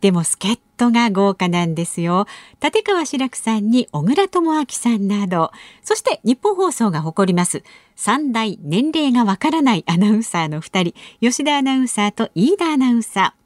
でも助っ人が豪華なんですよ。立川志らくさんに小倉智昭さんなど、そして日本放送が誇ります三代年齢がわからないアナウンサーの二人、吉田アナウンサーと飯田アナウンサー。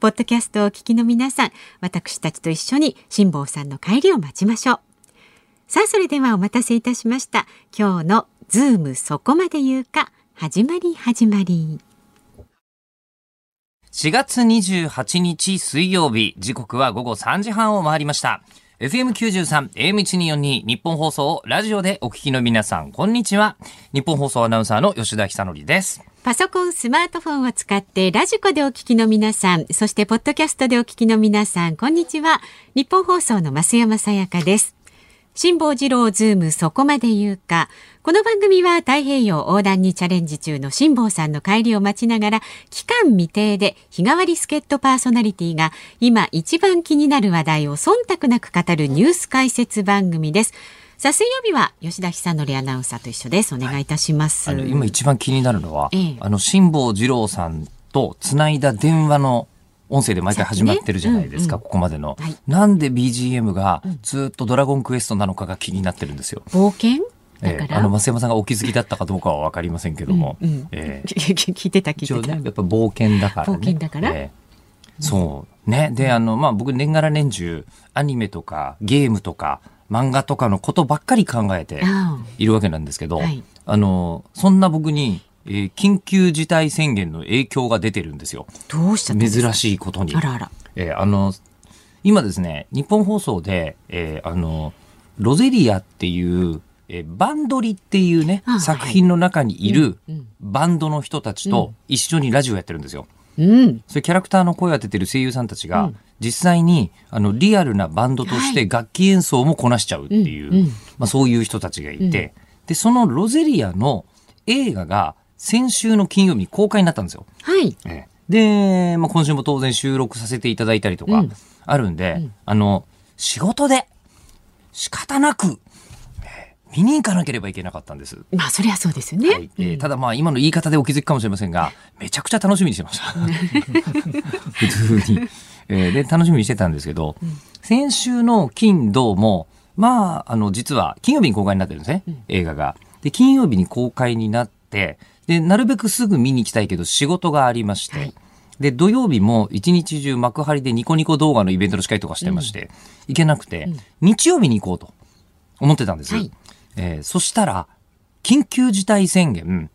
ポッドキャストをお聞きの皆さん、私たちと一緒に辛坊さんの帰りを待ちましょう。さあ、それではお待たせいたしました。今日のズームそこまで言うか、始まり始まり。4月28日水曜日、時刻は午後3時半を回りました。FM93、AM1242、ニッポン放送を、ラジオでお聞きの皆さん、こんにちは。ニッポン放送アナウンサーの吉田尚記です。パソコン、スマートフォンを使ってラジコでお聞きの皆さん、そしてポッドキャストでお聞きの皆さん、こんにちは。ニッポン放送の増山さやかです。辛坊治郎ズームそこまで言うか。この番組は太平洋横断にチャレンジ中の辛坊さんの帰りを待ちながら、期間未定で日替わり助っ人パーソナリティが今一番気になる話題を忖度なく語るニュース解説番組です。さあ水曜日は吉田久典アナウンサーと一緒です。お願いいたします。はい、今一番気になるのは、ええ、あの辛坊治郎さんとつないだ電話の音声で毎回始まってるじゃないですか、ねうん。うん、ここまでの、はい、なんで BGM がずっとドラゴンクエストなのかが気になってるんですよ。冒険？えー、あの増山さんがお気づきだったかどうかは分かりませんけども、うんうん、えー、聞いてた聞いてた、ね、やっぱ冒険だから、ね、冒険だから、えー、そうね。であのまあ僕年がら年中アニメとかゲームとか漫画とかのことばっかり考えているわけなんですけど、はい、あの、そんな僕に、えー、緊急事態宣言の影響が出てるんですよ。どうした珍しいことに。あらあら。えー、あの、今ですね、日本放送で、えー、あの、ロゼリアっていう、えー、バンドリっていうね、作品の中にいるバンドの人たちと一緒にラジオやってるんですよ。うん、それキャラクターの声を当ててる声優さんたちが、うん、実際にあのリアルなバンドとして楽器演奏もこなしちゃうっていう、はい、まあ、そういう人たちがいて、でそのロゼリアの映画が先週の金曜日に公開になったんですよ。はい、えで、まあ、今週も当然収録させていただいたりとかあるんで、あの仕事で仕方なく見に行かなければいけなかったんです。まあ、そりゃそうですよね。はい、えー、ただまあ、今の言い方でお気づきかもしれませんが、めちゃくちゃ楽しみにしてました。普通に。えー、で、楽しみにしてたんですけど、うん、先週の金、土も、まあ、あの、実は、金曜日に公開になってるんですね、うん、映画が。で、金曜日に公開になって、で、なるべくすぐ見に行きたいけど、仕事がありまして、はい、で、土曜日も一日中幕張でニコニコ動画のイベントの司会とかしてまして、うん、行けなくて、日曜日に行こうと思ってたんです。はいえー、そしたら、緊急事態宣言、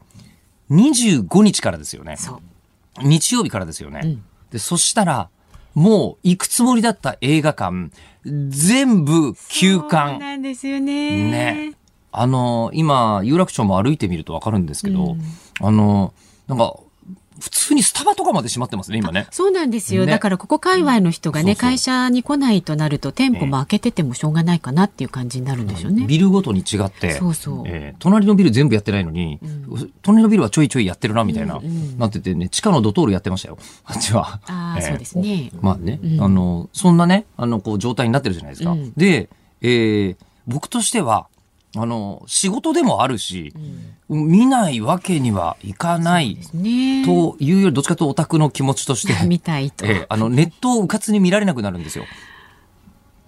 25日からですよね。日曜日からですよね。うん、で、そしたら、もう行くつもりだった映画館、全部休館。そうなんですよね。ね。あの、今、有楽町も歩いてみるとわかるんですけど、うん、あの、なんか、普通にスタバとかまで閉まってますね、今ね。そうなんですよ。ね、だからここ界隈の人がね、会社に来ないとなると、店舗も開けててもしょうがないかなっていう感じになるんでしょうね。ビルごとに違って、そうそう、えー、隣のビル全部やってないのに、うん、隣のビルはちょいちょいやってるな、みたいな、うんうん、なっててね、地下のドトールやってましたよ、あっちは。ああ、えー、そうですね。まあね、うん、あの、そんなね、あの、こう、状態になってるじゃないですか。うん、で、えー、僕としては、あの仕事でもあるし、うん、見ないわけにはいかないというよりどっちかというとオタクの気持ちとして 見たいと、えあのネットをうかつに見られなくなるんですよ。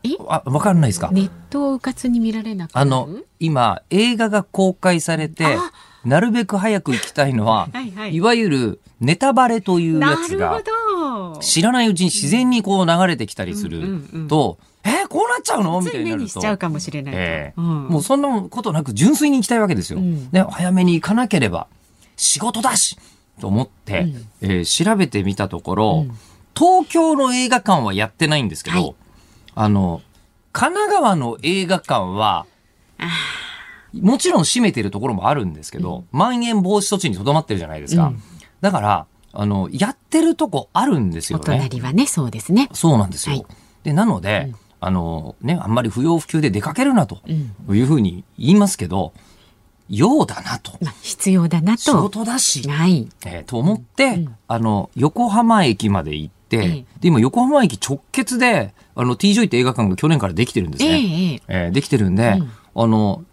え？あ分かんないですか？ネットをうかつに見られなくあの今映画が公開されてなるべく早く行きたいのははい、はい、いわゆるネタバレというやつが知らないうちに自然にこう流れてきたりすると、うんうんうんえー、こうなっちゃうの？みたいになると。しちゃうかもしれない、えーうん、もうそんなことなく純粋に行きたいわけですよ。うん、で早めに行かなければ仕事だしと思って、うん、えー、調べてみたところ、東京の映画館はやってないんですけど、はい、あの、神奈川の映画館は、もちろん閉めてるところもあるんですけど、まん。延防止措置にとどまってるじゃないですか。うん。だから、あの、やってるとこあるんですおよね。隣はね、そうですね。そうなんですよ。はい。で、なので、あの、ね、あんまり不要不急で出かけるなとうん。いうふうに言いますけど、用だなと。まあ、必要だな仕と。事だし、はい。えーと思って、うんあの、横浜駅まで行って、ええで、今横浜駅直結で、あの、T ジョイって映画館が去年からできてるんですええね。えええーできてるんで、うんあの、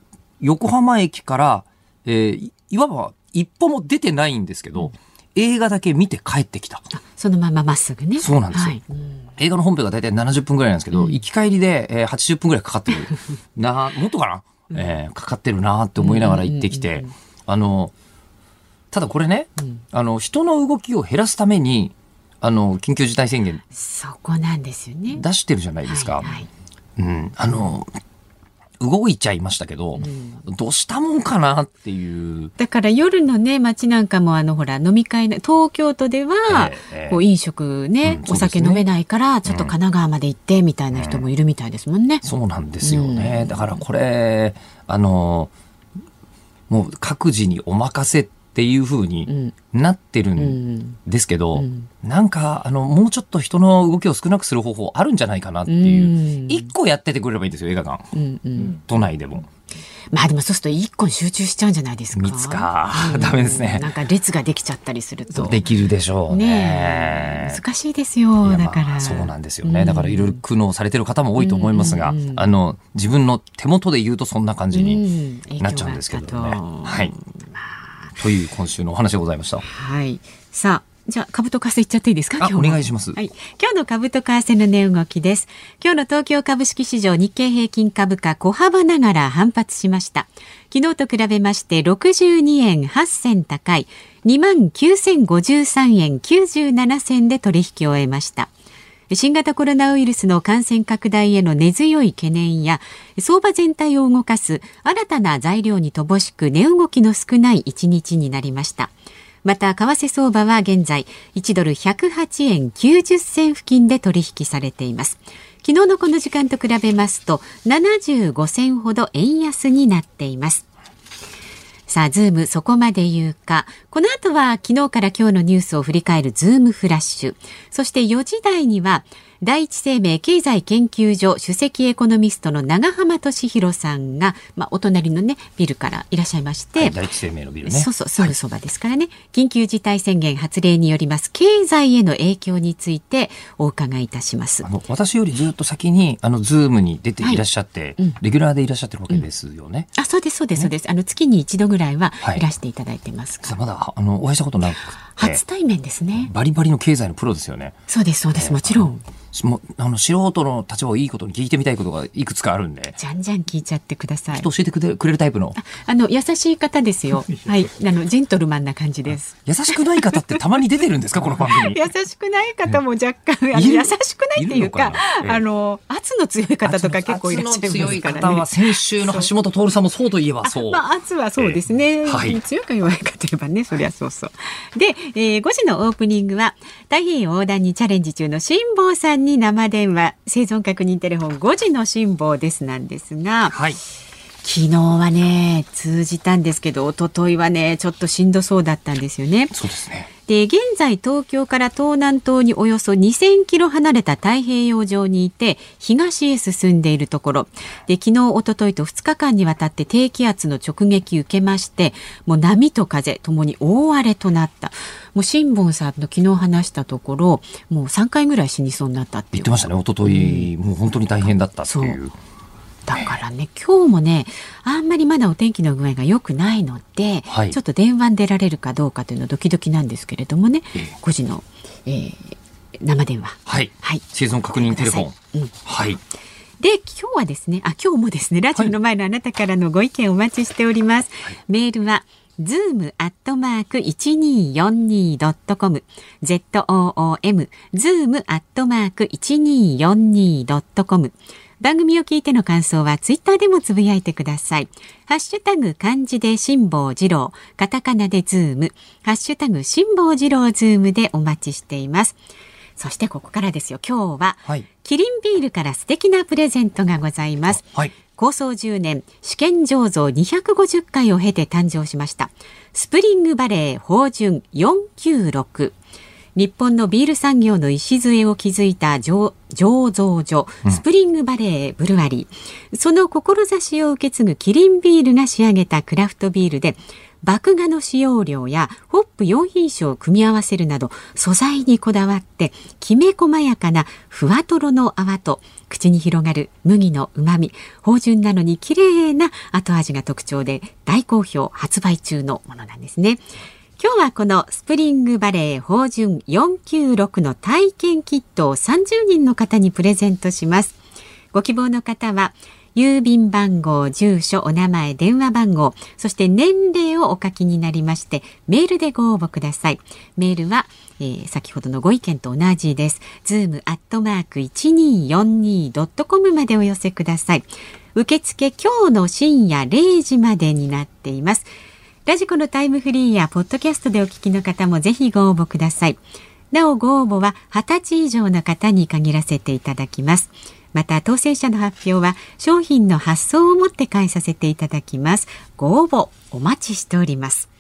横浜駅から、えーいいわば一歩も出てないんですけど、映画だけ見て帰ってきた。あそのまままっすぐね。そうなんですよはいうん映画の本編が大体70分ぐらいなんですけど、うん行き帰りで、えー80分ぐらいかかってる。な、もっとかな、えーかかってるなって思いながら行ってきて、あの、ただこれね、うんあの、人の動きを減らすために、あの、緊急事態宣言そこなんですよね。出してるじゃないですか。はいはいうん。あの、動いちゃいましたけど、どうしたもんかなっていう。だから夜のね街なんかもあのほら飲み会の東京都では、ええええこう飲食ね、うんお酒飲めないからちょっと神奈川まで行ってみたいな人もいるみたいですもんね。そうなんですよね。だからこれ、あの、もう各自にお任せっていう風うにんなってるうんんですけど、うんなんか、あの、もうちょっと人の動きを少なくする方法あるんじゃないかなっていう。一個やっててくれればいいんですよ、映画館。うんうん都内でも。まあでもそうすると一個に集中しちゃうんじゃないですか。三つかうんダメですねなんか列ができちゃったりすると。できるでしょうね。ねえ難しいですいよやだから、まあそうなんですよね。だからいろいろ苦悩されてる方も多いと思いますが、うんうんうんあの、自分の手元で言うとそんな感じにうんなっちゃうんですけどね。影響があとはい。う今週のお話でございました。はい。さあ、じゃあ株と為替いっちゃっていいですか？あ今日もお願いしますはい。今日の株と為替の値動きです。今日の東京株式市場日経平均株価小幅ながら反発しました。昨日と比べまして62円8銭高い29,053円97銭で取引を終えました。新型コロナウイルスの感染拡大への根強い懸念や相場全体を動かす新たな材料に乏しく値動きの少ない一日になりました。また為替相場は現在1ドル108円90銭付近で取引されています。昨日のこの時間と比べますと75銭ほど円安になっています。さあ、ズームそこまで言うか。この後は昨日から今日のニュースを振り返るズームフラッシュ。そして4時台には、第一生命経済研究所首席エコノミストの永濱利廣さんが、まあ、お隣のね、ビルからいらっしゃいまして、はい第一生命のビルね。そうそう、すぐそばですからね、緊急事態宣言発令によります経済への影響についてお伺いいたしますあ。の私よりずっと先にあのズームに出ていらっしゃって、うんレギュラーでいらっしゃってるわけですよね。あ、そうです、そうです、そうです。あの、月に一度ぐらいははいいらしていただいてますかまだあのお会いしたことなくて初対面ですね。バリバリの経済のプロですよね。そうです、そうです、もちろん。もうあの素人の立場をいいことに聞いてみたいことがいくつかあるんで、じゃんじゃん聞いちゃってください教えてくれくれるタイプの。あの、優しい方ですよ。はい。あの、ジェントルマンな感じです。優しくない方ってたまに出てるんですか？この番組。優しくない方も若干、あのいる優しくないっていうかええあの、圧の強い方とか結構いらっしゃいますからね。圧の強い方は先週の橋本徹さんもそうといえばそう。まあ、圧はそうですね。えーはい強いか弱いかといえばね、そりゃそうそう。で、えー5時のオープニングは、太平洋横断にチャレンジ中の辛坊さんに生電話、生存確認テレフォン5時の辛坊ですなんですが、はい。昨日はね、通じたんですけど、一昨日はね、ちょっとしんどそうだったんですよね。そうですね。で現在東京から東南東におよそ2000キロ離れた太平洋上にいて東へ進んでいるところで昨日一昨日と2日間にわたって低気圧の直撃受けましてもう波と風ともに大荒れとなったもう辛坊さんの昨日話したところもう3回ぐらい死にそうになったって言ってましたね。一昨日、もう本当に大変だったっていう。だからね今日もねあんまりまだお天気の具合が良くないので、はい。ちょっと電話に出られるかどうかというのはドキドキなんですけれどもね、ええ。5時の、えー生電話。はい。はい。生存確認テレフォン。うん。はい。で今日はですねあ今日もですねラジオの前のあなたからのご意見お待ちしております、メールはズームアットマーク一二四二ドットコム z o o m ズームアットマーク一二四二ドットコム番組を聞いての感想はツイッターでもつぶやいてください。ハッシュタグ漢字で辛坊治郎、カタカナでズーム、ハッシュタグ辛坊治郎ズームでお待ちしています。そしてここからですよ。今日は、はい、キリンビールから素敵なプレゼントがございます、はい、構想10年試験醸造250回を経て誕生しました。スプリングバレー芳醇496日本のビール産業の礎を築いた醸造所、スプリングバレーブルワリー、その志を受け継ぐキリンビールが仕上げたクラフトビールで、麦芽の使用量やホップ4品種を組み合わせるなど素材にこだわってきめ細やかなふわとろの泡と口に広がる麦の旨味芳醇なのに綺麗な後味が特徴で大好評発売中のものなんですね。今日はこのスプリングバレー芳醇496の体験キットを30人の方にプレゼントします。ご希望の方は郵便番号、住所、お名前、電話番号、そして年齢をお書きになりまして、メールでご応募ください。メールは、えー、先ほどのご意見と同じです。ズームアットマーク 1242.com までお寄せください。受付今日の深夜0時までになっています。ラジコのタイムフリーやポッドキャストでお聞きの方もぜひご応募ください。なおご応募は20歳以上の方に限らせていただきます。また当選者の発表は商品の発送をもって代えさせていただきます。ご応募お待ちしております。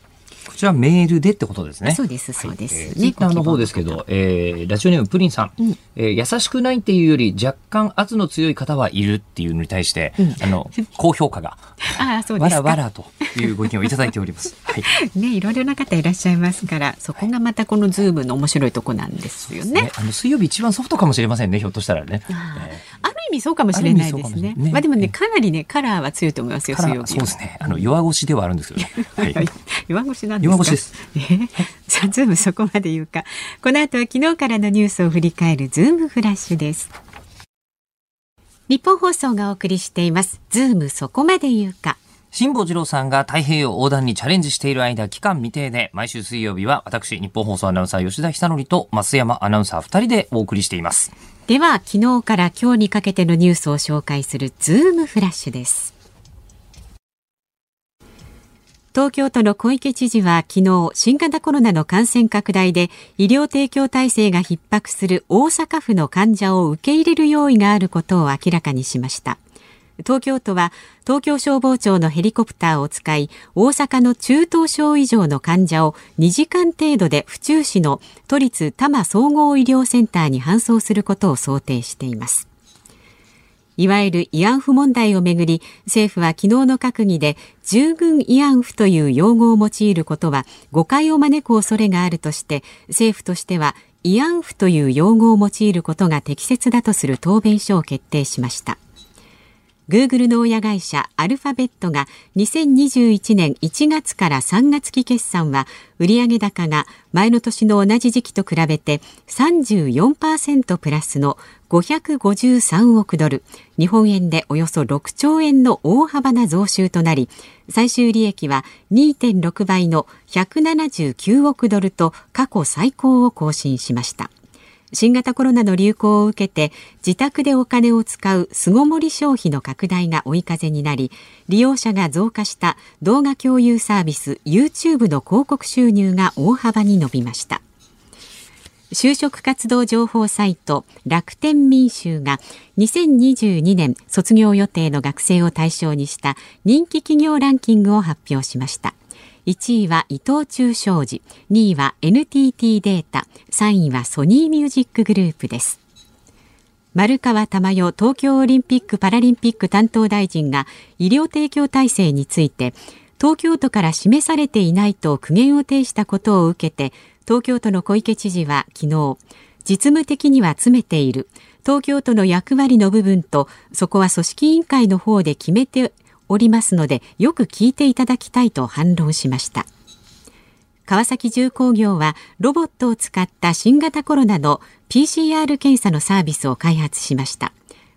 こちらメールでってことですね。そうです、そうです。はい、えー、ツイッターの方ですけど、えー、ラジオネームプリンさん、うん、えー、優しくないっていうより若干圧の強い方はいるっていうのに対して、うん、あの、高評価が、あそうですわらわらというご意見をいただいております。はい。ね、いろいろな方いらっしゃいますから、そこがまたこのズームの面白いとこなんですよね。ねあの、水曜日一番ソフトかもしれませんね、ひょっとしたらね。あえー、ある意味そうかもしれないですね。ねまあでもね、かなりね、カラーは強いと思いますよ、水曜日。そうですね。あの、弱腰ではあるんですけどね。はい。弱腰なんです弱腰です。え？ー、さあ、ズームそこまで言うか。この後は昨日からのニュースを振り返るズームフラッシュです。ニッポン放送がお送りしています。ズームそこまで言うか。辛坊治郎さんが太平洋横断にチャレンジしている間、期間未定で、毎週水曜日は私、ニッポン放送アナウンサー吉田尚記と増山アナウンサー二人でお送りしています。では、昨日から今日にかけてのニュースを紹介するズームフラッシュです。東京都の小池知事は昨日新型コロナの感染拡大で医療提供体制が逼迫する大阪府の患者を受け入れる用意があることを明らかにしました。東京都は東京消防庁のヘリコプターを使い大阪の中等症以上の患者を2時間程度で府中市の都立多摩総合医療センターに搬送することを想定しています。いわゆる慰安婦問題をめぐり政府は昨日の閣議で従軍慰安婦という用語を用いることは誤解を招く恐れがあるとして政府としては慰安婦という用語を用いることが適切だとする答弁書を決定しました。グーグルの親会社アルファベットが2021年1月から3月期決算は売上高が前の年の同じ時期と比べて34%プラスの553億ドル。日本円でおよそ6兆円の大幅な増収となり最終利益は2.6倍の179億ドルと過去最高を更新しました。新型コロナの流行を受けて自宅でお金を使う巣ごもり消費の拡大が追い風になり利用者が増加した動画共有サービス YouTube の広告収入が大幅に伸びました。就職活動情報サイト楽天民衆が2022年卒業予定の学生を対象にした人気企業ランキングを発表しました。1位は伊藤忠商事2位は NTT データ3位はソニーミュージックグループです。丸川珠代東京オリンピック・パラリンピック担当大臣が医療提供体制について東京都から示されていないと苦言を呈したことを受けて東京都の小池知事は昨日実務的には詰めている。東京都の役割の部分とそこは組織委員会の方で決めておりますのでよく聞いていただきたいと反論しました。川崎重工業はロボットを使った新型コロナの PCR 検査のサービスを開発しました。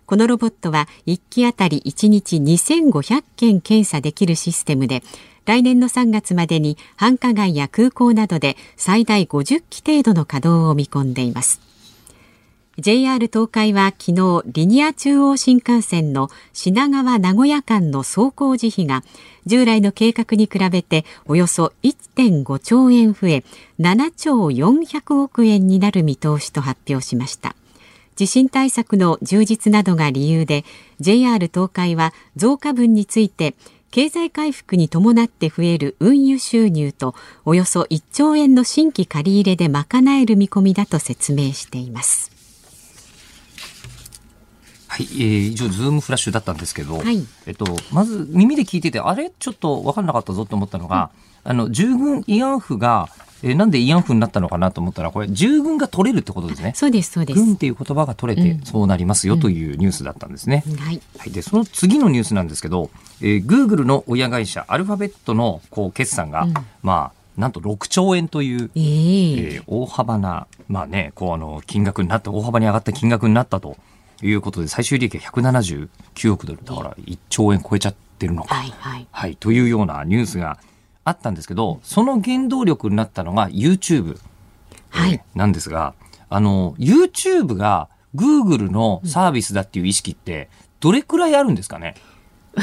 このロボットは1機あたり1日2500件検査できるシステムで来年の3月までに繁華街や空港などで最大50機程度の稼働を見込んでいます。JR 東海は昨日リニア中央新幹線の品川名古屋間の走行時費が従来の計画に比べておよそ1.5兆円増え7兆400億円になる見通しと発表しました。地震対策の充実などが理由で JR 東海は増加分について経済回復に伴って増える運輸収入とおよそ1兆円の新規借り入れで賄える見込みだと説明しています。はい、えー、以上、ズームフラッシュだったんですけど、はい。えっと、まず耳で聞いてて、あれ？ちょっと分かんなかったぞと思ったのが、あの、従軍慰安婦が、えーなんで慰安婦になったのかなと思ったら、これ、従軍が取れるってことですね。そうですそうです。軍っていう言葉が取れてうん。そうなりますよというニュースだったんですね。はい。はい、でその次のニュースなんですけど、えー、Google の親会社アルファベットのこう決算が、うん。まあなんと6兆円という、えええー大幅な、まあね、こうあの金額になった大幅に上がった金額になったということで最終利益が179億ドル。だから1兆円超えちゃってるのか。はいはい。はい、というようなニュースがあったんですけど、その原動力になったのが YouTube、なんですが、あの、YouTube が Google のサービスだっていう意識って、どれくらいあるんですかね、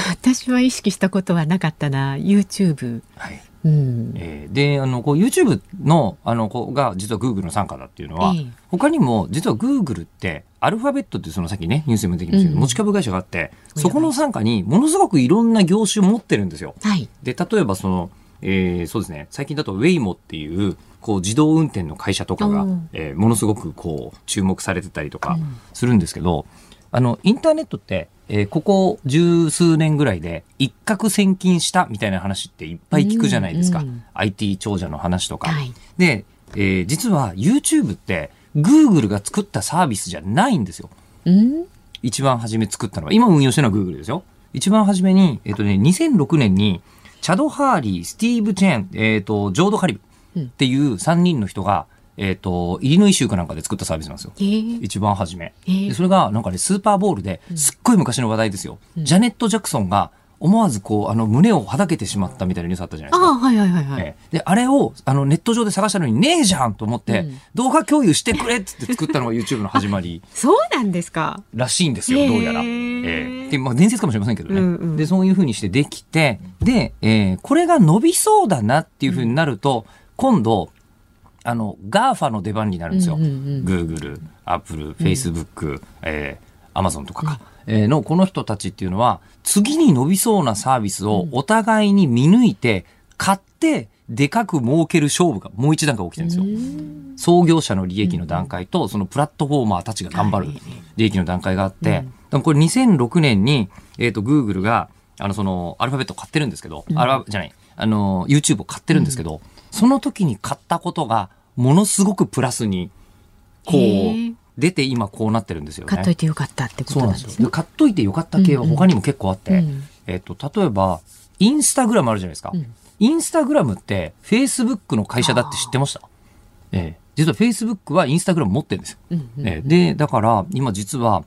私は意識したことはなかったな YouTube はい。うん。えーで、あの、こう YouTube の、あの、こうが実は Google の傘下だっていうのは、ええ。他にも実は Google って、アルファベットってそのさっきね、ニュースにも出てきましたけど、うん。持ち株会社があって、うんそこの傘下にものすごくいろんな業種を持ってるんですよ。はい。で、例えばその、えーそうですね、最近だと Waymo っていう、こう自動運転の会社とかがおー、えーものすごくこう注目されてたりとかうんするんですけど、あの、インターネットって、えーここ十数年ぐらいで一攫千金したみたいな話っていっぱい聞くじゃないですか。うんうん IT 長者の話とか。はいで、えー実は YouTube って Google が作ったサービスじゃないんですよ。うん一番初め作ったのは、今運用してるのは Google ですよ。一番初めに、えっ、とね、2006年に、チャド・ハーリー、スティーブ・チェーン、えっ、と、ジョード・カリブっていう3人の人が、えっ、と、イリノイ州かなんかで作ったサービスなんですよ。ええ一番初め。えーでそれが、なんかね、スーパーボールで、すっごい昔の話題ですよ。ジャネット・ジャクソンが、思わずこう、あの、胸をはだけてしまったみたいなニュースあったじゃないですか。ああはいはいはいはい、ええで、あれを、あの、ネット上で探したのにねえじゃんと思って、うん動画共有してくれっつって作ったのが YouTube の始まりそうなんですからしいんですよ、どうやら。ええで、まあ、伝説かもしれませんけどね。うんうん。で、そういうふうにしてできて、で、えーこれが伸びそうだなっていうふうになると、今度、あの、GAFA の出番になるんですよ。うんうんうん Google、Apple、Facebook、えー、Amazon とかか。えーの、この人たちっていうのは、次に伸びそうなサービスをお互いに見抜いて、買って、でかく儲ける勝負がもう一段階起きてるんですよ。創業者の利益の段階と、そのプラットフォーマーたちが頑張るはい利益の段階があって、でもこれ2006年に、えっ、と、Google が、あの、その、アルファベットを買ってるんですけど、アルファじゃない、あの、YouTube を買ってるんですけど、その時に買ったことが、ものすごくプラスに、こう、出て今こうなってるんですよね。買っといてよかったってことそうなんんですすよ。なでねで買っといてよかった系は他にも結構あって、うん。うんえっ、と、例えば、インスタグラムあるじゃないですか。ん。インスタグラムって、フェイスブックの会社だって知ってました？ええ。実はフェイスブックはインスタグラム持ってるんですよ。うんうん。ええ。で、だから、今実は、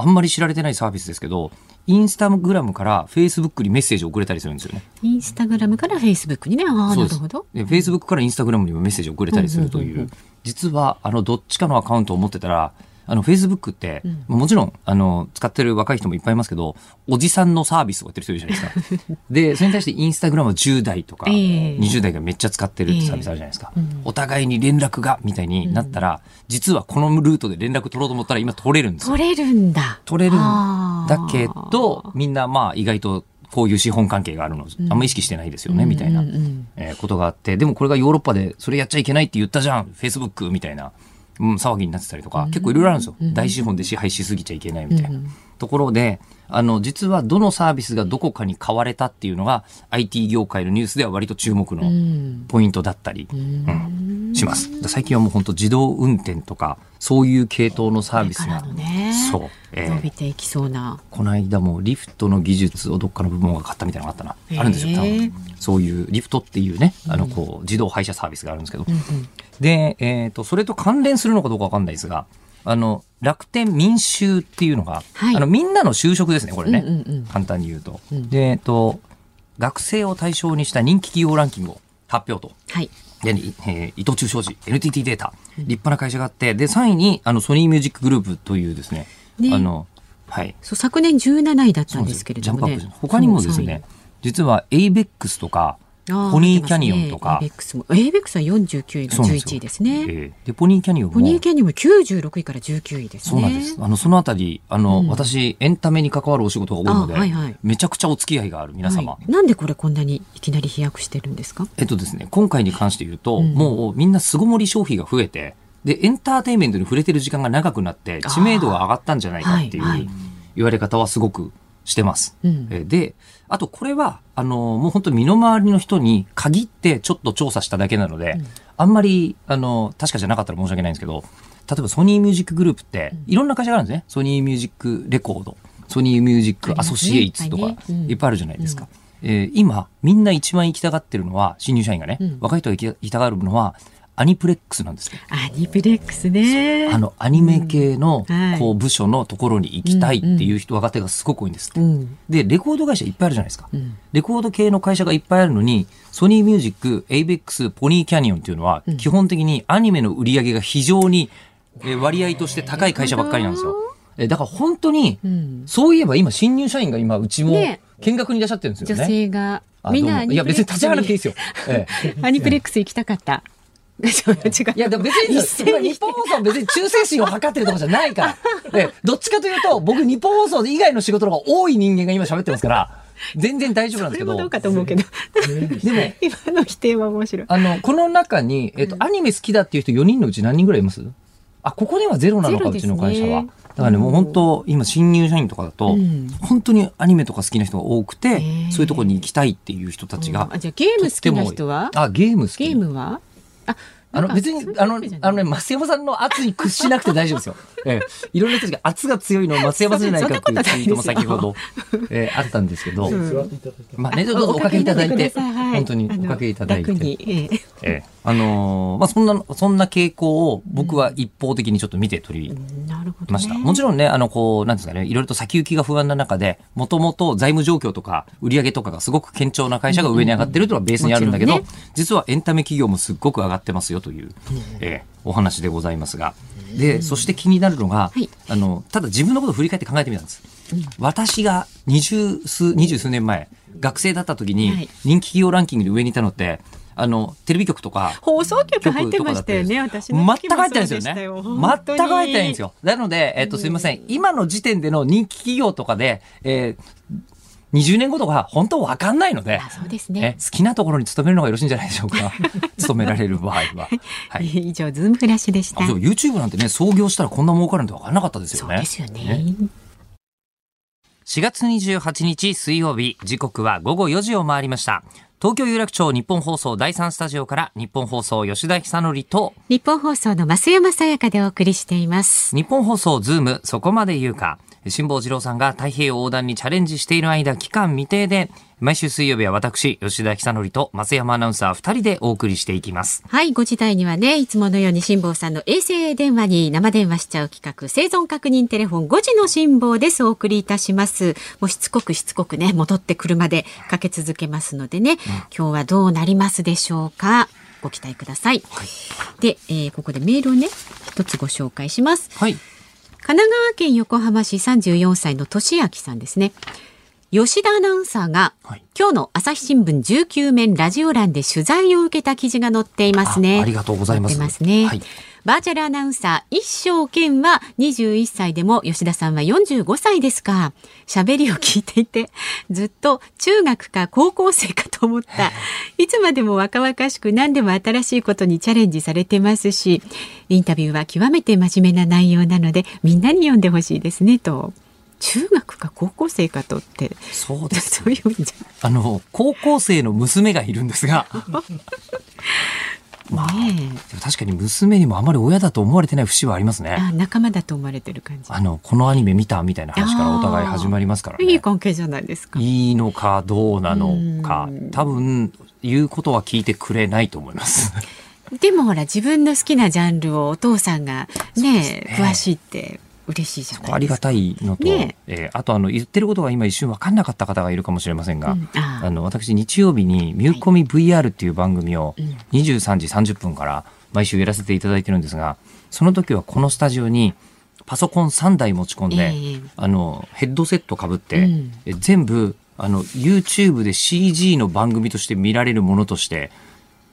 あんまり知られてないサービスですけど、インスタグラムからフェイスブックにメッセージを送れたりするんですよね。インスタグラムからフェイスブックにね。ああなるほど。で、フェイスブックからインスタグラムにもメッセージを送れたりするという、実は、あの、どっちかのアカウントを持ってたら、あの、フェイスブックって、もちろん、あの、使ってる若い人もいっぱいいますけど、おじさんのサービスをやってる人いるじゃないですか。で、それに対してインスタグラムは10代とか、ええ。20代がめっちゃ使ってるってサービスあるじゃないですか。ええ。うん。お互いに連絡が、みたいになったら、実はこのルートで連絡取ろうと思ったら今取れるんですよ。取れるんだ。取れるんだけど、みんなまあ意外とこういう資本関係があるの、あんま意識してないですよね、みたいな、うんうん。うんえーことがあって、でもこれがヨーロッパでそれやっちゃいけないって言ったじゃん、フェイスブックみたいな、うん、騒ぎになってたりとか、結構いろいろあるんですよ。大資本で支配しすぎちゃいけないみたいな。ところで、あの、実はどのサービスがどこかに買われたっていうのが IT 業界のニュースでは割と注目のうんポイントだったり、うんします。最近はもう本当自動運転とか、そういう系統のサービスがねそう、えー伸びていきそうなこの間もリフトの技術をどっかの部門が買ったみたいなのがあったな。あるんですよ、多分。そういうリフトっていうね、あの、こう、自動配車サービスがあるんですけど。で、えっ、と、それと関連するのかどうかわかんないですが、あの、楽天みん就っていうのが、はいあの、みんなの就職ですね、これね。うんうんうん簡単に言うと。うんで、えっ、と、学生を対象にした人気企業ランキングを発表と。はい。で、えー伊藤忠商事、NTT データ、立派な会社があって、で、3位に、あの、ソニーミュージックグループというですね、ねあの、はい。そう昨年17位だったんですけれどもねジャンプアップ他にもですね、実は avex とか、ポニーキャニオンとか。エイベックスも。エイベックスは49位がそうなんですよ。11位ですね。えーで、ポニーキャニオンも、ポニーキャニオンも96位から19位ですね。そうなんです。あの、そのあたり、あの、うん。私、エンタメに関わるお仕事が多いので、あはいはい。めちゃくちゃお付き合いがある皆様。はい。なんでこれこんなにいきなり飛躍してるんですか？えっとですね、今回に関して言うと、うん。もうみんな巣ごもり消費が増えて、で、エンターテインメントに触れてる時間が長くなって、知名度が上がったんじゃないかっていはいはい。う言われ方はすごくしてます。うん。えで、あとこれは、あの、もう本当に身の回りの人に限ってちょっと調査しただけなので、うん。あんまり、あの、確かじゃなかったら申し訳ないんですけど、例えばソニーミュージックグループって、いろんな会社があるんですね。ソニーミュージックレコード、ソニーミュージックアソシエイツとかい。っぱいあるじゃないですか。えー今、みんな一番行きたがってるのは、新入社員がね、うん。若い人が行きたがるのは、アニプレックスなんですよ。アニプレックスね。あの、アニメ系のこう、部署のところに行きたいっていう人、若手がすごく多いんですって。うん。で、レコード会社いっぱいあるじゃないですか。うん。レコード系の会社がいっぱいあるのに、ソニーミュージック、エイベックス、ポニーキャニオンっていうのは、基本的にアニメの売り上げが非常にえー割合として高い会社ばっかりなんですよ。えだから本当に、うん。そういえば今、新入社員が今、うちもね見学にいらっしゃってるんですよ女ね。性が、あみんなアニプレックス別に立ち上がらなくていいですよ。ええ アニプレックス行きたかった。いや、でも別に日本放送は別に忠誠心を図ってるとかじゃないから。ええどっちかというと、僕日本放送以外の仕事の方が多い人間が今喋ってますから、全然大丈夫なんですけどどう。かと思うけど。でも、今の否定は面白い。あの、この中に、えっと、アニメ好きだっていう人4人のうち何人ぐらいいます？あ、ここではゼロなのか、ねちの会社は。だからね、もう本当、今、新入社員とかだと、うん本当にアニメとか好きな人が多くて、ーそういうところに行きたいっていう人たちが。あ、じゃあゲーム好きな人は？あ、ゲーム好き。ゲームは？あ、あの別にあのあのね増山さんの圧に屈しなくて大丈夫ですよ。ええ、いろんな人たちが圧が強いのは増山さんじゃないかっていうツイートも先ほど、ええ、あったんですけど、うん。まあねどうぞおかけい。ただいて本当におかけいただいて、ええ。ええ、あのーまあそんなそんな傾向を僕は一方的にちょっと見て取りなるほど、ね。ました。もちろんね、あの、こう、なんですかね、いろいろと先行きが不安な中で、もともと財務状況とか売上とかがすごく堅調な会社が上に上がってるというのはベースにあるんだけど、実はエンタメ企業もすっごく上がってますよという、えーお話でございますが。で、そして気になるのが、はいあの、ただ自分のことを振り返って考えてみたんです。私が二十数、二十数年前、学生だった時にはい人気企業ランキングで上にいたのって、あの、テレビ局とか、放送局入ってましたよね、私全くも入ってないんですよね。全く入ってないんですよ。よ。なので、えっと、すみません。今の時点での人気企業とかで、えー、20年後とか本当わかんないのであ、、そうですえね。好きなところに勤めるのがよろしいんじゃないでしょうか。勤められる場合は。はい。以上、ズームフラッシュでした。YouTube なんてね、創業したらこんな儲かるなんて分からなかったですよね。そうですよね。4月28日水曜日、時刻は午後4時を回りました。東京有楽町日本放送第3スタジオから日本放送吉田久典と日本放送の増山さやかでお送りしています。日本放送ズームそこまで言うか辛坊治郎さんが太平洋横断にチャレンジしている間期間未定で毎週水曜日は私吉田久典と増山アナウンサー2人でお送りしていきますはい、5時台にはね、いつものように辛坊さんの衛星電話に生電話しちゃう企画、生存確認テレフォン5時の辛坊です。お送りいたします。もうしつこくしつこくね、戻ってくるまでかけ続けますのでね、今日はどうなりますでしょうか？ご期待ください。で、えーここでメールをね、一つご紹介します。はい神奈川県横浜市34歳の俊明さんですね。吉田アナウンサーが、はい今日の朝日新聞19面ラジオ欄で取材を受けた記事が載っていますね。あありがとうございますますね。はいバーチャルアナウンサー一生健は21歳でも吉田さんは45歳ですか。喋りを聞いていて ずっと中学か高校生かと思った。いつまでも若々しく何でも新しいことにチャレンジされてますし、インタビューは極めて真面目な内容なのでみんなに読んでほしいですねと。中学か高校生かとって、そうですそういうんじゃあの高校生の娘がいるんですが まあ、ね確かに娘にもあまり親だと思われてない節はありますえ。ねあ、仲間だと思われてる感じ。あのこのアニメ見たみたいな話からお互い始まりますからねいい関係じゃないですか。いいのかどうなのかうん多分言うことは聞いてくれないと思います。でもほら自分の好きなジャンルをお父さんがねね詳しいって嬉しいじゃないですか。ありがたいのと、ねえ。ーあとあの言ってることが今一瞬分かんなかった方がいるかもしれませんが、うん。あーあの私日曜日に「ミューコミ VR」っていう番組をうん。23時30分から毎週やらせていただいてるんですがその時はこのスタジオにパソコン3台持ち込んで、ええあのヘッドセットかぶって、うん。え全部あの YouTube で CG の番組として見られるものとして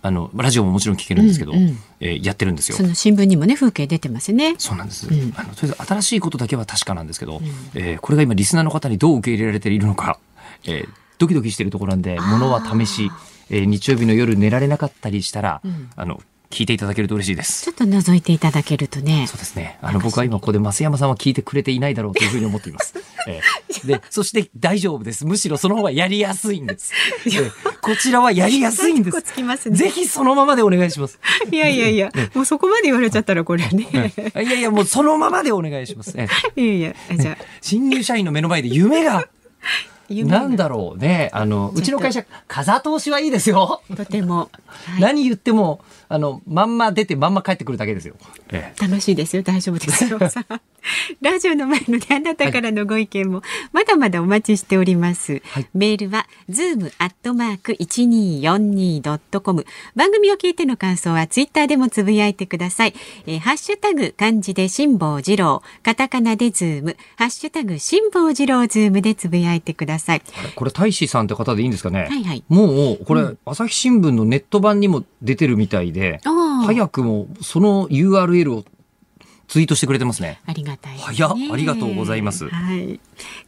あのラジオももちろん聞けるんですけど、うんうん。えーやってるんですよ。そ。の新聞にもね風景出てますね。そうなんです、うん。あのとりあえず新しいことだけは確かなんですけど、えーこれが今リスナーの方にどう受け入れられているのか、えードキドキしているところなんでものは試し、えー日曜日の夜寝られなかったりしたら、うん。あの聞いていただけると嬉しいですちょっと覗いていただけるとねそう。ですね。あの、僕は今ここで増山さんは聞いてくれていないだろうというふうに思っています。ええで、そして大丈夫です。むしろその方がやりやすいんです。ええこちらはやりやすいんです。ね。ぜひそのままでお願いします。いやいやいや、もうそこまで言われちゃったらこれね。いやいや、もうそのままでお願いします。ええ いやいや、じゃあ、新入社員の目の前で夢が、夢がなんだろうね。あの、うちの会社、風通しはいいですよ。とても、はい何言っても、あの、まんま出てまんま帰ってくるだけですよ。ええ楽しいですよ。大丈夫ですよ。ラジオの前のね、あなたからのご意見も、まだまだお待ちしております。はいメールは、zoom アットマーク 1242.com。番組を聞いての感想は、ツイッターでもつぶやいてください。えーハッシュタグ、漢字で辛坊治郎、カタカナでズーム、ハッシュタグ、辛坊治郎ズームでつぶやいてください。これ、大使さんって方でいいんですかね？はいはい。もう、これ、朝日新聞のネット版にも出てるみたいで、ああ。早くもその URL をツイートしてくれてますね。ありがたいですね。早っありがとうございますはい。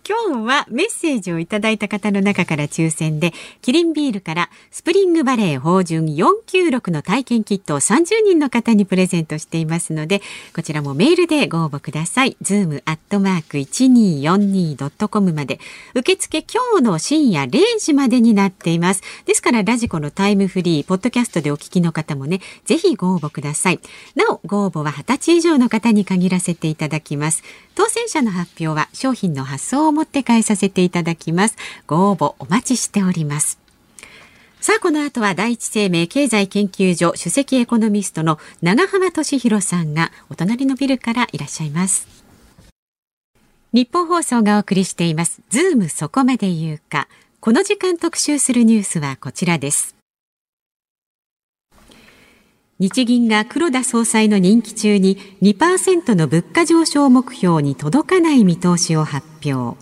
今日はメッセージをいただいた方の中から抽選で、キリンビールからスプリングバレー豊潤496の体験キットを30人の方にプレゼントしていますので、こちらもメールでご応募ください。ズームアットマーク 1242.com まで。受付今日の深夜0時までになっています。ですからラジコのタイムフリー、ポッドキャストでお聞きの方もね、ぜひご応募ください。なお、ご応募は20歳以上の方に限らせていただきます。当選者の発表は商品の発送をもって返させていただきます。ご応募お待ちしております。さあ、この後は第一生命経済研究所首席エコノミストの長浜俊弘さんがお隣のビルからいらっしゃいます。日本放送がお送りしています。ズームそこまで言うか。この時間特集するニュースはこちらです。日銀が黒田総裁の任期中に2%の物価上昇目標に届かない見通しを発表。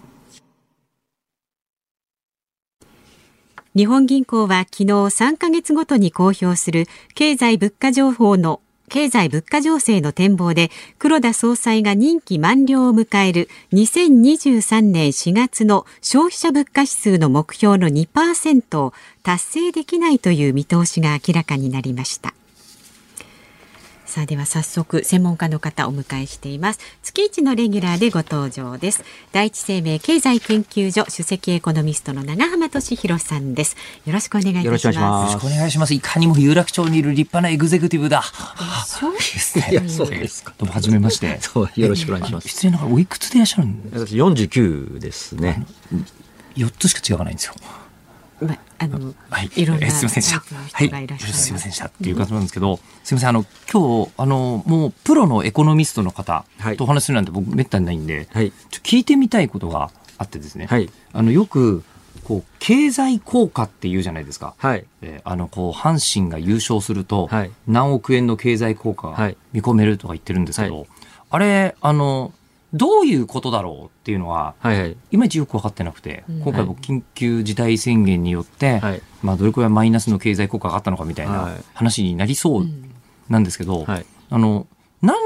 日本銀行は昨日3ヶ月ごとに公表する経済物価情報の経済物価情勢の展望で黒田総裁が任期満了を迎える2023年4月の消費者物価指数の目標の2%を達成できないという見通しが明らかになりました。さあでは早速専門家の方をお迎えしています月一のレギュラーでご登場です第一生命経済研究所首席エコノミストの長浜俊弘さんですよろしくお願いいたしますよろしくお願いしますいかにも有楽町にいる立派なエグゼクティブだ。そうですねいやそうですかどうも、はじめまして。そうよろしくお願いします。失礼ながら、おいくつでいらっしゃるん私49ですね。4つしか違わないんですよ。まあの、はい。いろんなえすみませんでした。タイプの人がいらっしゃるすみませんでした。っていう方なんですけど、すみません、あの、今日、あの、もう、プロのエコノミストの方はいとお話しするなんて僕、めったにないんで、はい。ちょ聞いてみたいことがあってですね。はい。あの、よく、こう、経済効果って言うじゃないですか。はい。えーあの、こう、阪神が優勝すると、はい何億円の経済効果がはい見込めるとか言ってるんですけど、はあれ、あの、どういうことだろうっていうのは、はいはい。いまいちよく分かってなくて、うん今回も緊急事態宣言によって、はい。まあ、どれくらいマイナスの経済効果があったのかみたいはない話になりそううんなんですけど、はい。あの、何、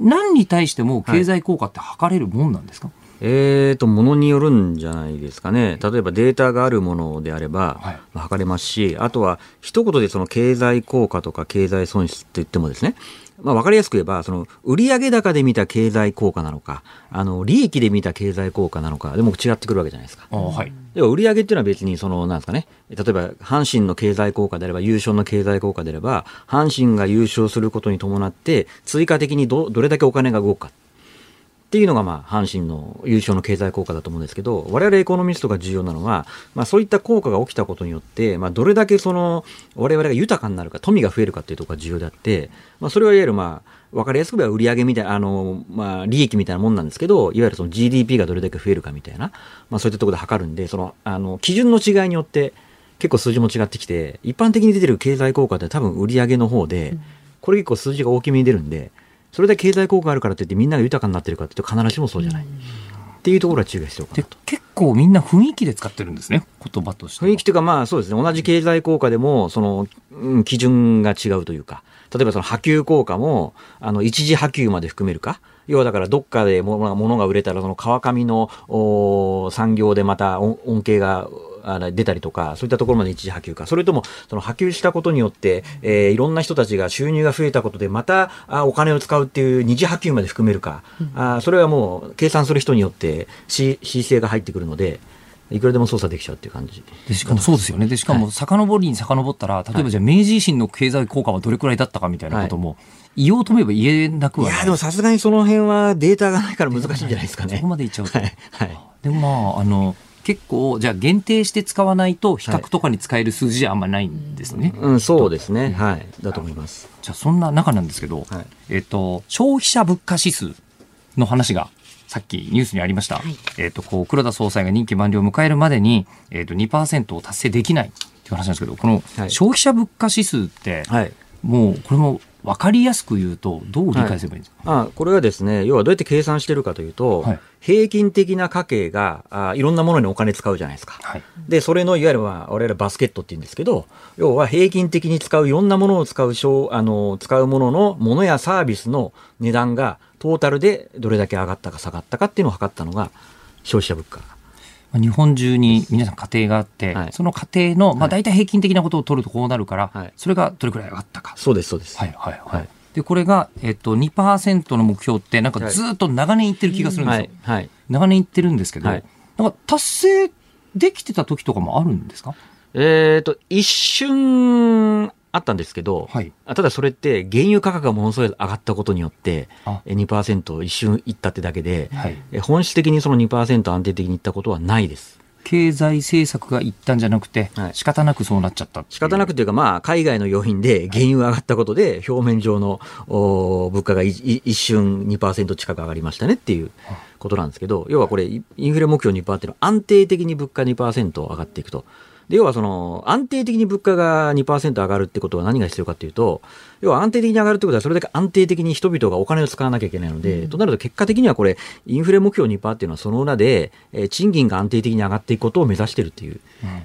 何に対しても経済効果って測れるもんなんですか、えーと、ものによるんじゃないですかね。例えばデータがあるものであれば、はいまあ測れますし、あとは一言でその経済効果とか経済損失って言ってもですね、まあ、分かりやすく言えば、その売上高で見た経済効果なのか、あの利益で見た経済効果なのか、でも違ってくるわけじゃないですか。あはい。要は売上っていうのは別にそのなんですかね例えば阪神の経済効果であれば優勝の経済効果であれば阪神が優勝することに伴って追加的にどどれだけお金が動くかっっていうのが、まあ、阪神の優勝の経済効果だと思うんですけど、我々エコノミストが重要なのは、まあ、そういった効果が起きたことによって、まあ、どれだけその、我々が豊かになるか、富が増えるかっていうところが重要であって、まあ、それはいわゆる、まあ、わかりやすく言えば売上みたいな、あの、まあ、利益みたいなもんなんですけど、いわゆるその GDP がどれだけ増えるかみたいな、まあ、そういったところで測るんで、その、あの、基準の違いによって、結構数字も違ってきて、一般的に出てる経済効果って多分売上の方で、これ結構数字が大きめに出るんで、それだけ経済効果があるからといってみんなが豊かになってるかっていうと必ずしもそうじゃない。っていうところは注意が必要かでなと。結構みんな雰囲気で使ってるんですね言葉としては雰囲気というかまあそうですね同じ経済効果でもその、うん、基準が違うというか例えばその波及効果もあの一時波及まで含めるか要はだからどっかでも物が売れたらその川上のお産業でまた恩恩恵が出たりとか、そういったところまで一時波及か、それともその波及したことによって、えーいろんな人たちが収入が増えたことで、またあお金を使うっていう二次波及まで含めるか、あそれはもう計算する人によってし姿勢が入ってくるので、いくらでも操作できちゃうっていう感じ。でしかもそうですよね。でしかも遡りに遡ったら、例えばじゃあ明治維新の経済効果はどれくらいだったかみたいなことも、言おうと思えば言えなくはない。いやでもさすがにその辺はデータがないから難しいんじゃないですかね。そこまでいっちゃうと。はい。はい。でもまあ、あの、結構、じゃあ限定して使わないと、比較とかに使える数字じゃあんまないんですね。うん、そうですね。はい。だと思います。じゃあそんな中なんですけど、はいえっ、と、消費者物価指数の話が、さっきニュースにありました。はいえっ、と、こう、黒田総裁が任期満了を迎えるまでに、えっ、と、2%を達成できないっていう話なんですけど、このはい消費者物価指数って、はい。もう、これも分かりやすく言うと、どう理解すればいいんですか、あこれはですね、要はどうやって計算してるかというと、はい平均的な家計があいろんなものにお金使うじゃないですか。はい。で、それのいわゆる、まあ、我々バスケットって言うんですけど、要は平均的に使ういろんなものを使う小、あの、使うものの、ものやサービスの値段がトータルでどれだけ上がったか下がったかっていうのを測ったのが消費者物価。まあ日本中に皆さん家庭があって、はいその家庭の、まあ、はい大体平均的なことを取るとこうなるから、はいそれがどれくらい上がったか。そうです、そうです。はいはいはい。はいで、これが、えっと、2%の目標って、なんかずっと長年いってる気がするんですよ。はい。はい。長年いってるんですけど、はいなんか達成できてた時とかもあるんですか？えっ、と、一瞬あったんですけど、はい。あただそれって原油価格がものすごい上がったことによって、あえ2%一瞬いったってだけで、はい。え本質的にその2%安定的にいったことはないです。経済政策が一旦じゃなくて、はい。仕方なくそうなっちゃったっ仕方なくというか、まあ、海外の要因で原油が上がったことで、表面上のお物価がいい一瞬2%近く上がりましたねっていうことなんですけど、要はこれ、イインフレ目標2%っていうのは安定的に物価2%上がっていくと。で、要はその、安定的に物価が2%上がるってことは何が必要かっていうと、要は安定的に上がるってことは、それだけ安定的に人々がお金を使わなきゃいけないので、となると結果的にはこれ、インフレ目標2%っていうのはその裏で、えー賃金が安定的に上がっていくことを目指してるっていう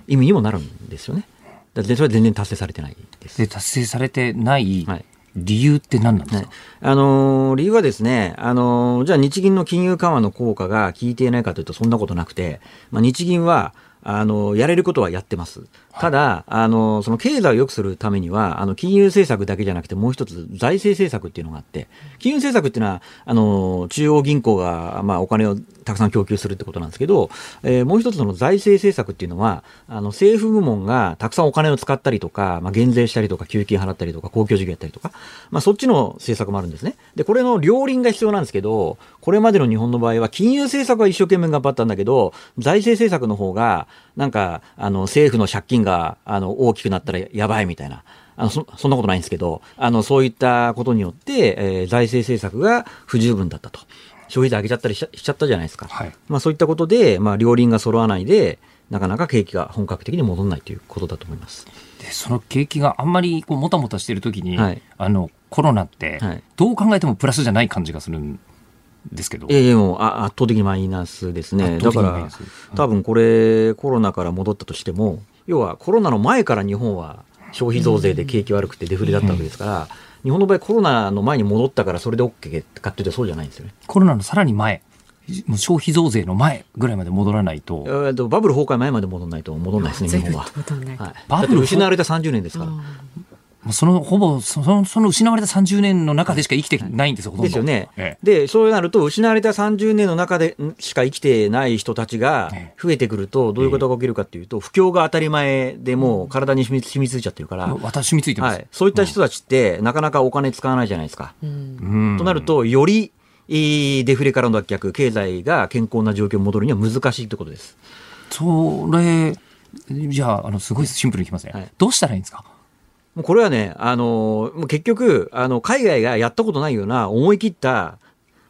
意味にもなるんですよね。だってそれは全然達成されてないです。で、達成されてないはい。理由って何なんですね。か、あのー理由はですね、あのーじゃあ日銀の金融緩和の効果が効いていないかというとそんなことなくて、まあ、日銀は、あのやれることはやってます。ただ、あのその経済を良くするためには、あの、金融政策だけじゃなくてもう一つ財政政策っていうのがあって、金融政策っていうのは、あの中央銀行が、まあ、お金をたくさん供給するってことなんですけど、えーもう一つの財政政策っていうのは、あの、政府部門がたくさんお金を使ったりとか、まあ、減税したりとか、給付金払ったりとか、公共事業やったりとか、まあ、そっちの政策もあるんですね。で、これの両輪が必要なんですけど、これまでの日本の場合は、金融政策は一生懸命頑張ったんだけど、財政政策の方が、なんか、あの、政府の借金が、あの、大きくなったらやばいみたいな。あのそそんなことないんですけど、あの、そういったことによって、えー財政政策が不十分だったと。消費税上げちゃったりしちゃしちゃったじゃないですか。はい。まあそういったことで、まあ両輪が揃わないで、なかなか景気が本格的に戻らないということだと思います。で、その景気があんまりこうもたもたしてる時に、はいあの、コロナってはい、どう考えてもプラスじゃない感じがするんですけど。ええもうあ圧倒的にマイナスですね。圧だから多分これ、コロナから戻ったとしても、要はコロナの前から日本は消費増税で景気悪くてデフレだったわけですから、日本の場合コロナの前に戻ったからそれで OK かっていうとそうじゃないんですよね。コロナのさらに前、もう消費増税の前ぐらいまで戻らないとえ、ーとバブル崩壊前まで戻らないと戻らないですね、日本は。はい、バブル失われた30年ですから。もうそのほぼそのその失われた30年の中でしか生きてないんですよ、ほとんど。ですよね。ええで、そうなると、失われた30年の中でんしか生きてない人たちがえ増えてくると、どういうことが起きるかっていうと、不況が当たり前でもう体に染み染みついちゃってるから、私染みついてます。はい、そういった人たちって、なかなかお金使わないじゃないですか。うんうんとなると、より、デフレからの脱却、経済が健康な状況に戻るには難しいということです。それ、じゃあ、あの、すごいシンプルにいきますね。はい、どうしたらいいんですか？もうこれはね、あの、もう結局、あの、海外がやったことないような思い切った